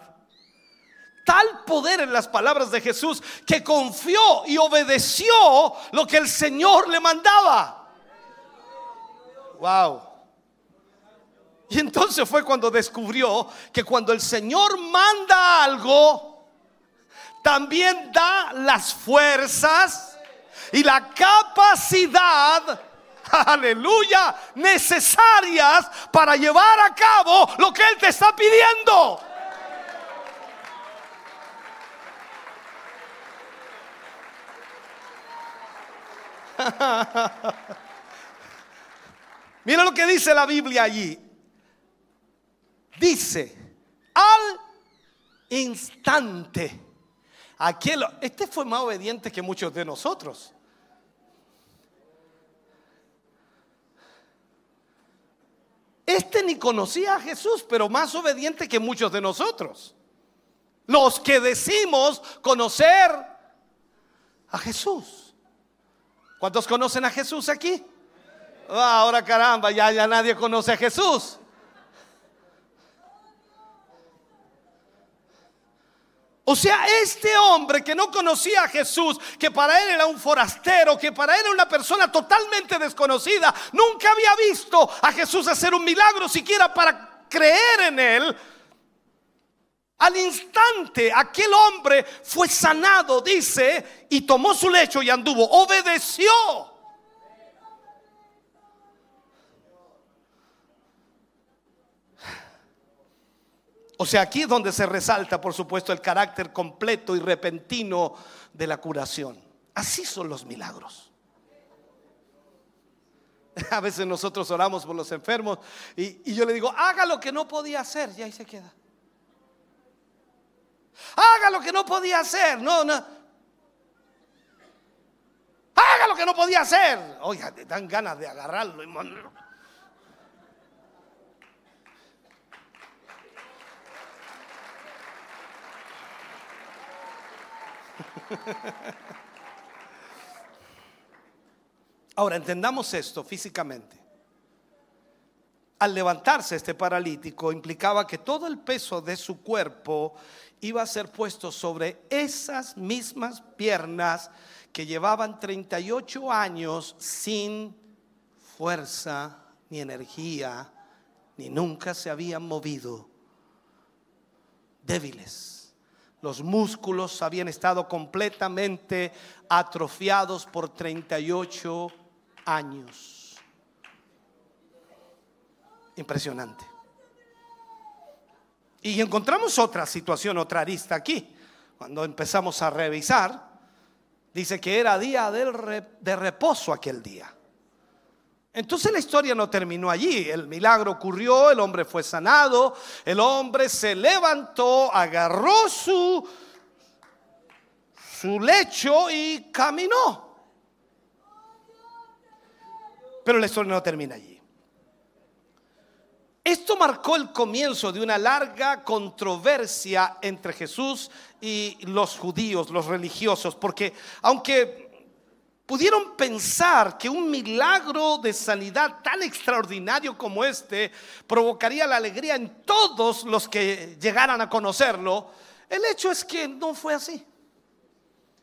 tal poder en las palabras de Jesús, que confió y obedeció lo que el Señor le mandaba. Wow. Y entonces fue cuando descubrió que cuando el Señor manda algo, también da las fuerzas y la capacidad, aleluya, necesarias para llevar a cabo lo que Él te está pidiendo. Mira lo que dice la Biblia allí. Dice, al instante Aquel, este fue más obediente que muchos de nosotros. Este ni conocía a Jesús, pero más obediente que muchos de nosotros. Los que decimos conocer a Jesús. ¿Cuántos conocen a Jesús aquí? Ah, ahora caramba, ya, ya nadie conoce a Jesús. O sea, este hombre que no conocía a Jesús, que para él era un forastero, que para él era una persona totalmente desconocida, nunca había visto a Jesús hacer un milagro siquiera para creer en él. Al instante aquel hombre fue sanado, dice, y tomó su lecho y anduvo, obedeció. O sea, aquí es donde se resalta, por supuesto, el carácter completo y repentino de la curación. Así son los milagros. A veces nosotros oramos por los enfermos y, yo le digo, haga lo que no podía hacer, y ahí se queda. Haga lo que no podía hacer, no, no. Haga lo que no podía hacer. Oiga, te dan ganas de agarrarlo y Ahora, entendamos esto físicamente. Al levantarse este paralítico implicaba que todo el peso de su cuerpo iba a ser puesto sobre esas mismas piernas que llevaban 38 años sin fuerza ni energía, ni nunca se habían movido, débiles los músculos habían estado completamente atrofiados por 38 años. Impresionante. Y encontramos otra situación, otra arista aquí. Cuando empezamos a revisar, dice que era día de reposo aquel día. Entonces la historia no terminó allí. El milagro ocurrió, el hombre fue sanado, el hombre se levantó, agarró su, su lecho y caminó. Pero la historia no termina allí. Esto marcó el comienzo de una larga controversia entre Jesús y los judíos, los religiosos, porque aunque pudieron pensar que un milagro de sanidad tan extraordinario como este provocaría la alegría en todos los que llegaran a conocerlo, el hecho es que no fue así.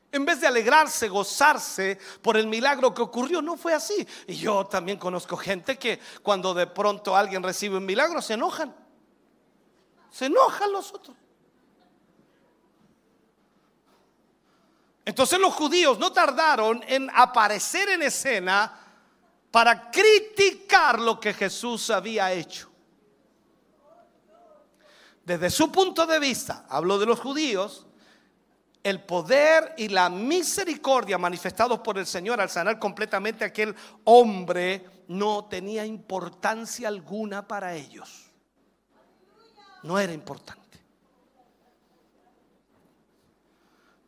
En vez de alegrarse, gozarse por el milagro que ocurrió, no fue así. Y yo también conozco gente que cuando de pronto alguien recibe un milagro se enojan. Se enojan los otros. Entonces los judíos no tardaron en aparecer en escena para criticar lo que Jesús había hecho. Desde su punto de vista, hablo de los judíos, el poder y la misericordia manifestados por el Señor al sanar completamente a aquel hombre no tenía importancia alguna para ellos. No era importante.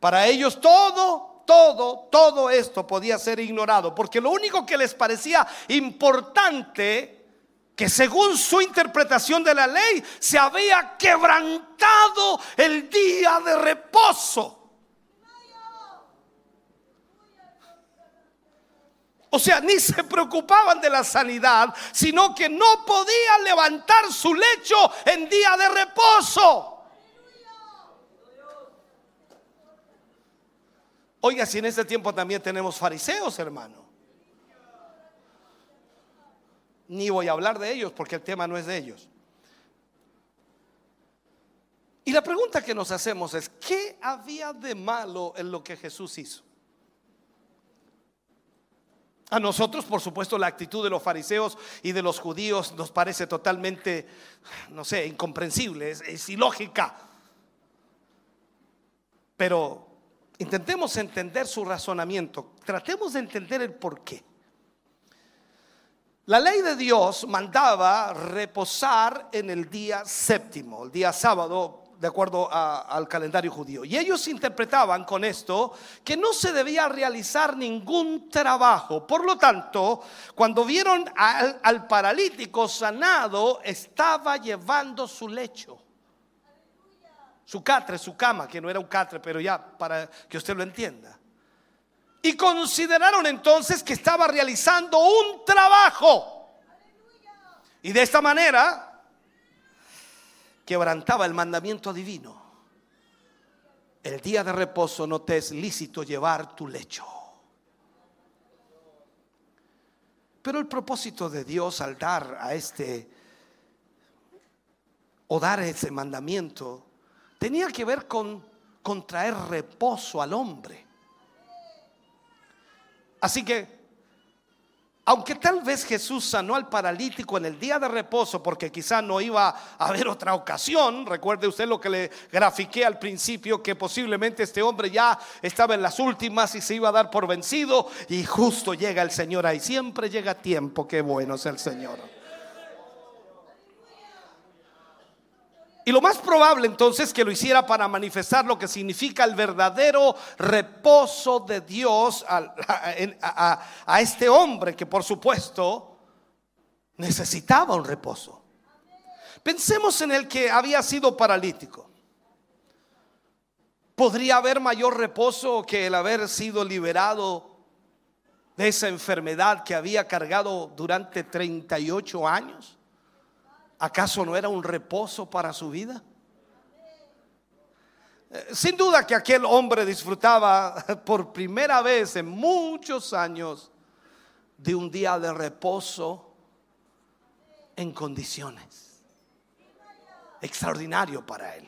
Para ellos todo, todo, todo esto podía ser ignorado, porque lo único que les parecía importante que según su interpretación de la ley se había quebrantado el día de reposo. O sea, ni se preocupaban de la sanidad, sino que no podían levantar su lecho en día de reposo. Oiga, si en este tiempo también tenemos fariseos, hermano. Ni voy a hablar de ellos porque el tema no es de ellos. Y la pregunta que nos hacemos es, ¿qué había de malo en lo que Jesús hizo? A nosotros, por supuesto, la actitud de los fariseos y de los judíos nos parece totalmente, no sé, incomprensible, es, ilógica. Pero intentemos entender su razonamiento, tratemos de entender el por qué. La ley de Dios mandaba reposar en el día séptimo, el día sábado, de acuerdo al calendario judío. Y ellos interpretaban con esto que no se debía realizar ningún trabajo. Por lo tanto, cuando vieron al, al paralítico sanado, estaba llevando su lecho. Su catre, su cama, que no era un catre, pero ya para que usted lo entienda. Y consideraron entonces que estaba realizando un trabajo. Y de esta manera quebrantaba el mandamiento divino. El día de reposo no te es lícito llevar tu lecho. Pero el propósito de Dios al dar a este o dar ese mandamiento tenía que ver con, con traer reposo al hombre. Así que aunque tal vez Jesús sanó al paralítico en el día de reposo porque quizá no iba a haber otra ocasión, recuerde usted lo que le grafiqué al principio, que posiblemente este hombre ya estaba en las últimas y se iba a dar por vencido y justo llega el Señor ahí, siempre llega tiempo, qué bueno es el Señor. Y lo más probable entonces que lo hiciera para manifestar lo que significa el verdadero reposo de Dios a, este hombre que por supuesto necesitaba un reposo. Pensemos en el que había sido paralítico. ¿Podría haber mayor reposo que el haber sido liberado de esa enfermedad que había cargado durante 38 años? ¿Acaso no era un reposo para su vida? Eh, sin duda que aquel hombre disfrutaba por primera vez en muchos años de un día de reposo en condiciones. Extraordinario para él.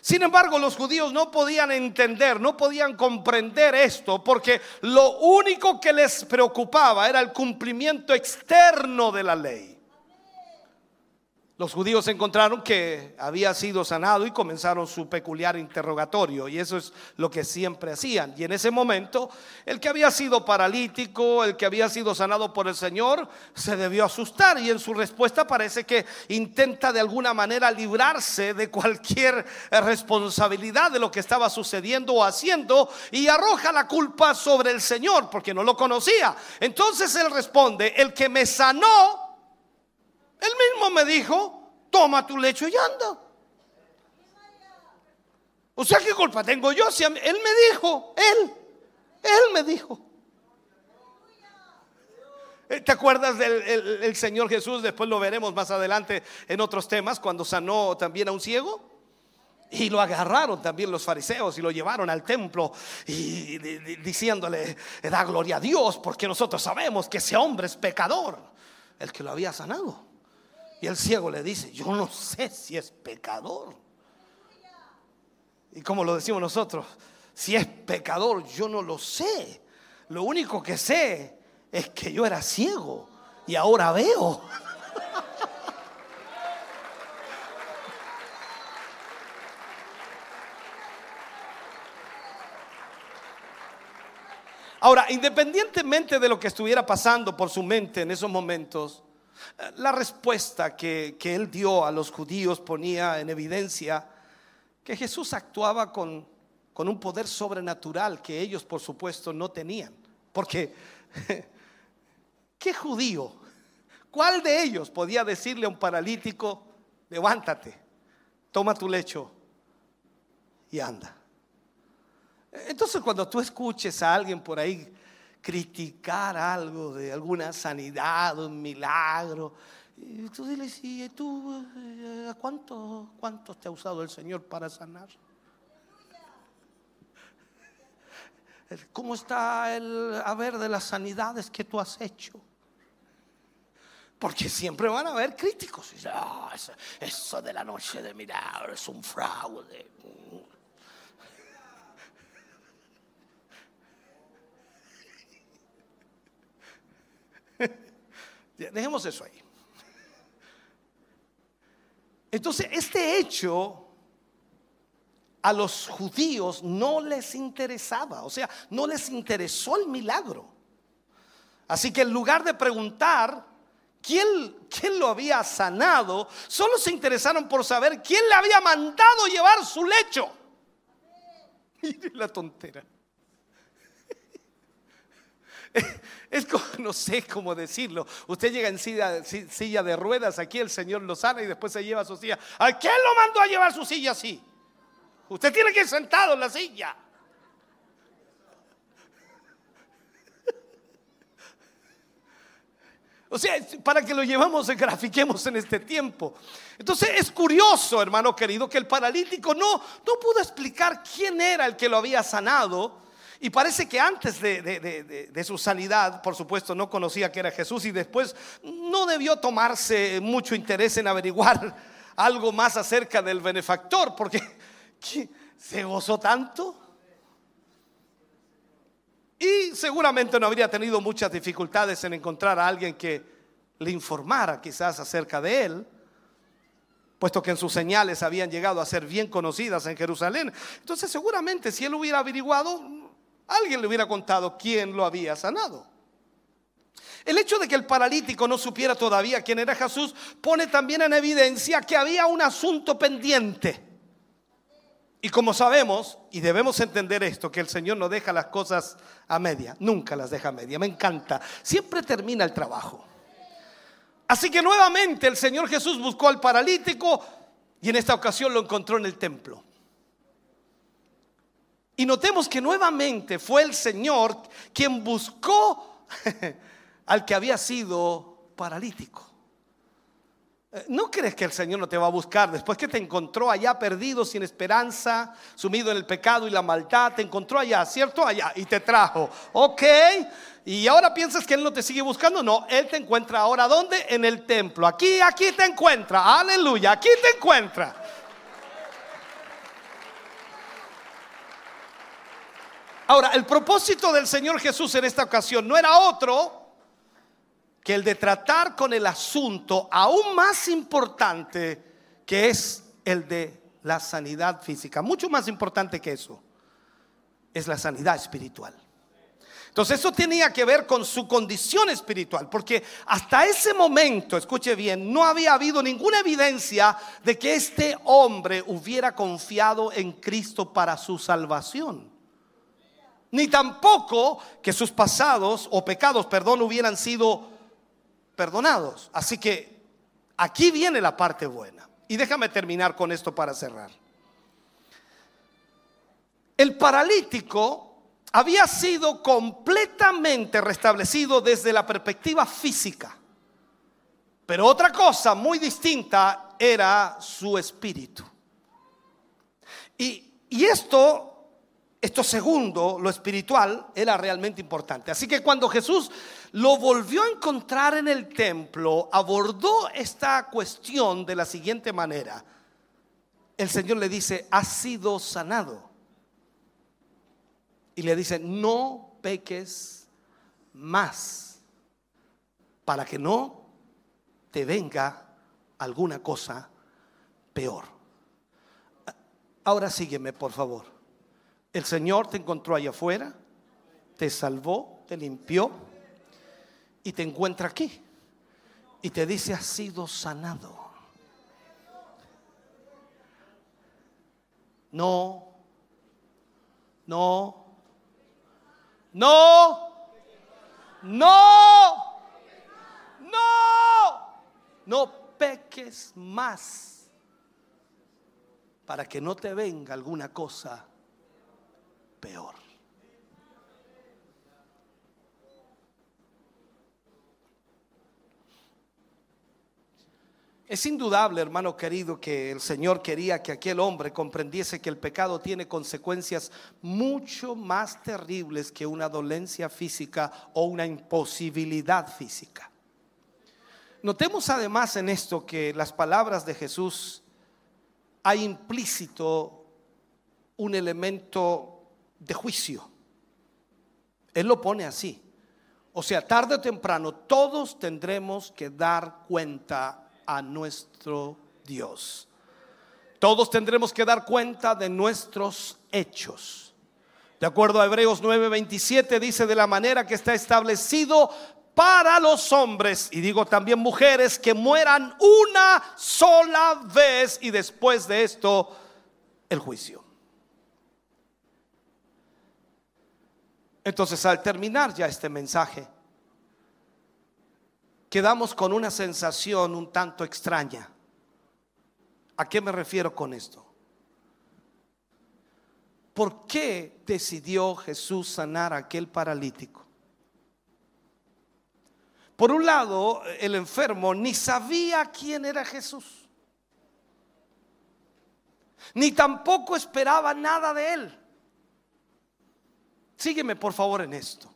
Sin embargo, los judíos no podían entender, no podían comprender esto, porque lo único que les preocupaba era el cumplimiento externo de la ley. Los judíos encontraron que había sido sanado y comenzaron su peculiar interrogatorio. Y eso es lo que siempre hacían. Y en ese momento, el que había sido paralítico, el que había sido sanado por el Señor, se debió asustar. Y en su respuesta parece que intenta de alguna manera librarse de cualquier responsabilidad de lo que estaba sucediendo o haciendo y arroja la culpa sobre el Señor porque no lo conocía. Entonces él responde, el que me sanó él mismo me dijo, toma tu lecho y anda. O sea, ¿qué culpa tengo yo? Si él me dijo, él, él me dijo. Eh, ¿Te acuerdas del Señor Jesús? Después lo veremos más adelante en otros temas, cuando sanó también a un ciego. Y lo agarraron también los fariseos y lo llevaron al templo y diciéndole, da gloria a Dios porque nosotros sabemos que ese hombre es pecador, el que lo había sanado. Y el ciego le dice, yo no sé si es pecador. Y como lo decimos nosotros, si es pecador, yo no lo sé. Lo único que sé es que yo era ciego y ahora veo. Ahora, independientemente de lo que estuviera pasando por su mente en esos momentos, la respuesta que, que él dio a los judíos ponía en evidencia que Jesús actuaba con, con un poder sobrenatural que ellos, por supuesto, no tenían. Porque, ¿qué judío? ¿Cuál de ellos podía decirle a un paralítico, levántate, toma tu lecho y anda? Entonces cuando tú escuches a alguien por ahí criticar algo de alguna sanidad, un milagro, y tú dile, sí, ¿tú eh, ¿a cuánto, cuánto te ha usado el Señor para sanar? ¿Cómo está el haber de las sanidades que tú has hecho? Porque siempre van a haber críticos. Ah, eso, eso, de la noche de milagro es un fraude. Dejemos eso ahí. Entonces, este hecho a los judíos no les interesaba, o sea, no les interesó el milagro. Así que en lugar de preguntar quién, quién lo había sanado, solo se interesaron por saber quién le había mandado llevar su lecho. Mire la tontera. Es como, no sé cómo decirlo. Usted llega en silla, de ruedas, aquí el Señor lo sana y después se lleva su silla. ¿A quién lo mandó a llevar su silla así? Usted tiene que ir sentado en la silla. O sea, para que lo llevamos, grafiquemos en este tiempo. Entonces es curioso, hermano querido, que el paralítico no, no pudo explicar quién era el que lo había sanado y parece que antes de, su sanidad, por supuesto, no conocía que era Jesús y después no debió tomarse mucho interés en averiguar algo más acerca del benefactor, porque se gozó tanto. Y seguramente no habría tenido muchas dificultades en encontrar a alguien que le informara quizás acerca de él, puesto que en sus señales habían llegado a ser bien conocidas en Jerusalén. Entonces seguramente si él hubiera averiguado, Alguien le hubiera contado quién lo había sanado. El hecho de que el paralítico no supiera todavía quién era Jesús pone también en evidencia que había un asunto pendiente. Y como sabemos, y debemos entender esto, que el Señor no deja las cosas a media, nunca las deja a media, me encanta, siempre termina el trabajo. Así que nuevamente el Señor Jesús buscó al paralítico y en esta ocasión lo encontró en el templo. Y notemos que nuevamente fue el Señor quien buscó al que había sido paralítico. Eh, ¿No crees que el Señor no te va a buscar después que te encontró allá perdido, sin esperanza, sumido en el pecado y la maldad? Te encontró allá, ¿cierto? Allá y te trajo. Ok. Y ahora piensas que Él no te sigue buscando. No, Él te encuentra ahora. ¿Dónde? En el templo. Aquí, aquí te encuentra. Aleluya. Aquí te encuentra. Ahora, el propósito del Señor Jesús en esta ocasión no era otro que el de tratar con el asunto aún más importante que es el de la sanidad física. Mucho más importante que eso es la sanidad espiritual. Entonces eso tenía que ver con su condición espiritual, porque hasta ese momento, escuche bien, no había habido ninguna evidencia de que este hombre hubiera confiado en Cristo para su salvación ni tampoco que sus pasados o pecados, perdón, hubieran sido perdonados. Así que aquí viene la parte buena. Y déjame terminar con esto para cerrar. El paralítico había sido completamente restablecido desde la perspectiva física. Pero otra cosa muy distinta era su espíritu. Y, y esto esto segundo, lo espiritual, era realmente importante. Así que cuando Jesús lo volvió a encontrar en el templo, abordó esta cuestión de la siguiente manera. El Señor le dice, has sido sanado. Y le dice, no peques más para que no te venga alguna cosa peor. Ahora sígueme, por favor. El Señor te encontró allá afuera te salvó, te limpió y te encuentra aquí. Y te dice, has sido sanado. No, no, no, no, no, no peques más para que no te venga alguna cosa peor. Es indudable, hermano querido, que el Señor quería que aquel hombre comprendiese que el pecado tiene consecuencias mucho más terribles que una dolencia física o una imposibilidad física. Notemos además en esto que las palabras de Jesús hay implícito un elemento de juicio. Él lo pone así. O sea, tarde o temprano todos tendremos que dar cuenta a nuestro Dios. Todos tendremos que dar cuenta de nuestros hechos. De acuerdo a Hebreos 9:27 dice de la manera que está establecido para los hombres, y digo también mujeres, que mueran una sola vez y después de esto el juicio. Entonces al terminar ya este mensaje, quedamos con una sensación un tanto extraña. ¿A qué me refiero con esto? ¿Por qué decidió Jesús sanar a aquel paralítico? Por un lado, el enfermo ni sabía quién era Jesús, ni tampoco esperaba nada de él. Sígueme por favor en esto.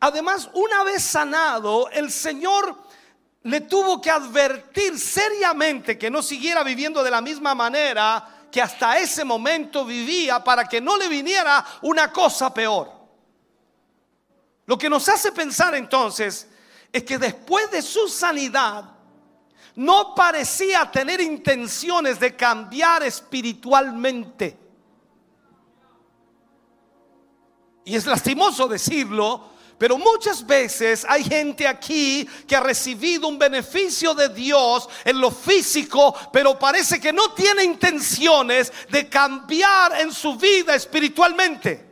Además, una vez sanado, el Señor le tuvo que advertir seriamente que no siguiera viviendo de la misma manera que hasta ese momento vivía para que no le viniera una cosa peor. Lo que nos hace pensar entonces es que después de su sanidad no parecía tener intenciones de cambiar espiritualmente. Y es lastimoso decirlo, pero muchas veces hay gente aquí que ha recibido un beneficio de Dios en lo físico, pero parece que no tiene intenciones de cambiar en su vida espiritualmente.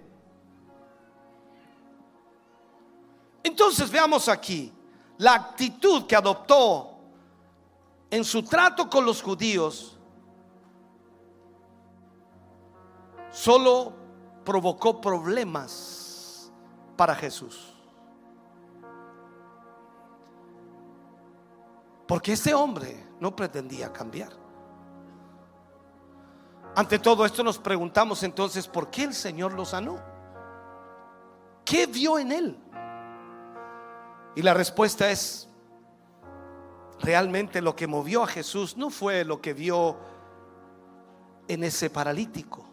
Entonces veamos aquí la actitud que adoptó en su trato con los judíos. Solo provocó problemas para Jesús. Porque ese hombre no pretendía cambiar. Ante todo esto nos preguntamos entonces, ¿por qué el Señor lo sanó? ¿Qué vio en él? Y la respuesta es, realmente lo que movió a Jesús no fue lo que vio en ese paralítico,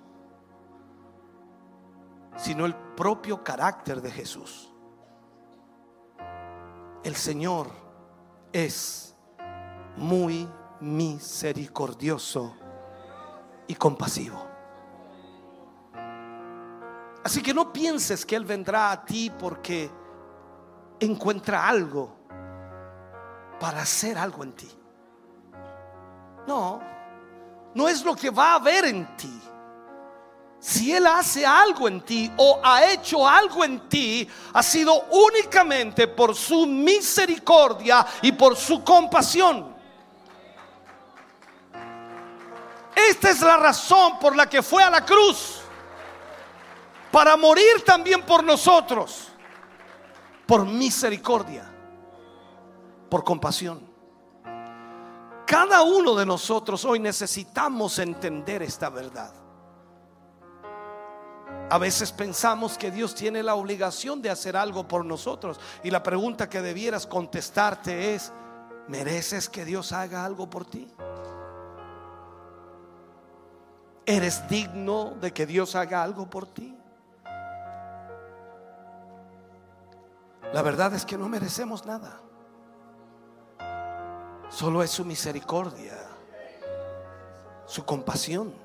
sino el propio carácter de Jesús. El Señor es muy misericordioso y compasivo. Así que no pienses que Él vendrá a ti porque encuentra algo para hacer algo en ti. No, no es lo que va a ver en ti. Si Él hace algo en ti o ha hecho algo en ti, ha sido únicamente por su misericordia y por su compasión. Esta es la razón por la que fue a la cruz. Para morir también por nosotros. Por misericordia. Por compasión. Cada uno de nosotros hoy necesitamos entender esta verdad. A veces pensamos que Dios tiene la obligación de hacer algo por nosotros. Y la pregunta que debieras contestarte es, ¿mereces que Dios haga algo por ti? ¿Eres digno de que Dios haga algo por ti? La verdad es que no merecemos nada. Solo es su misericordia, su compasión.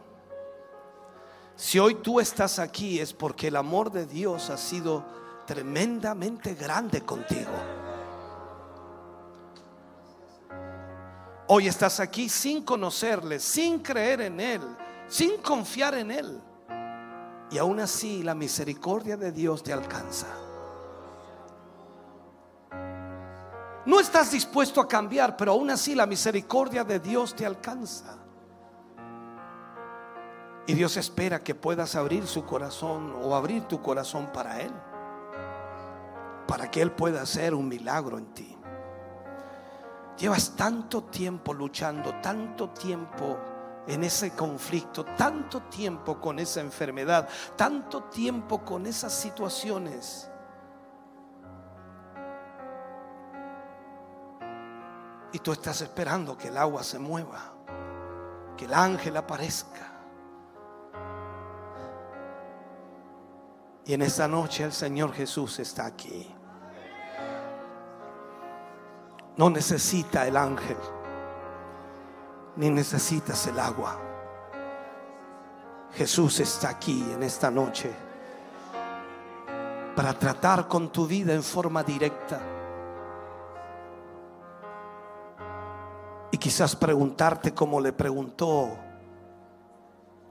Si hoy tú estás aquí es porque el amor de Dios ha sido tremendamente grande contigo. Hoy estás aquí sin conocerle, sin creer en Él, sin confiar en Él. Y aún así la misericordia de Dios te alcanza. No estás dispuesto a cambiar, pero aún así la misericordia de Dios te alcanza. Y Dios espera que puedas abrir su corazón o abrir tu corazón para Él. Para que Él pueda hacer un milagro en ti. Llevas tanto tiempo luchando, tanto tiempo en ese conflicto, tanto tiempo con esa enfermedad, tanto tiempo con esas situaciones. Y tú estás esperando que el agua se mueva, que el ángel aparezca. Y en esta noche el Señor Jesús está aquí. No necesita el ángel, ni necesitas el agua. Jesús está aquí en esta noche para tratar con tu vida en forma directa. Y quizás preguntarte como le preguntó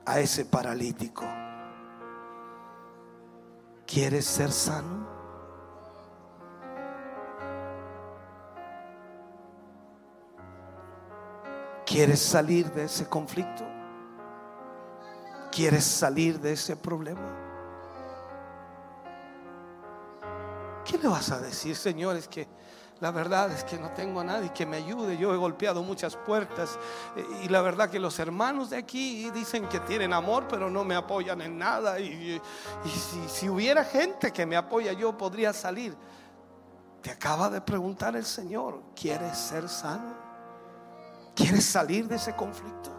a ese paralítico. ¿Quieres ser sano? ¿Quieres salir de ese conflicto? ¿Quieres salir de ese problema? ¿Qué le vas a decir, Señor? Es que la verdad es que no tengo a nadie que me ayude. Yo he golpeado muchas puertas eh, y la verdad que los hermanos de aquí dicen que tienen amor, pero no me apoyan en nada. Y, si, si hubiera gente que me apoya, yo podría salir. Te acaba de preguntar el Señor, ¿quieres ser sano? ¿Quieres salir de ese conflicto?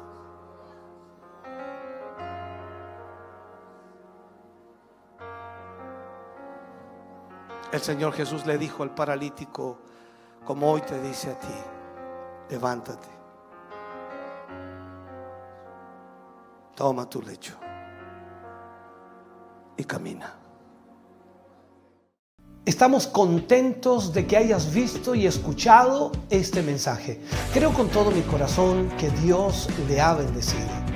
El Señor Jesús le dijo al paralítico, como hoy te dice a ti, levántate, toma tu lecho y camina. Estamos contentos de que hayas visto y escuchado este mensaje. Creo con todo mi corazón que Dios le ha bendecido.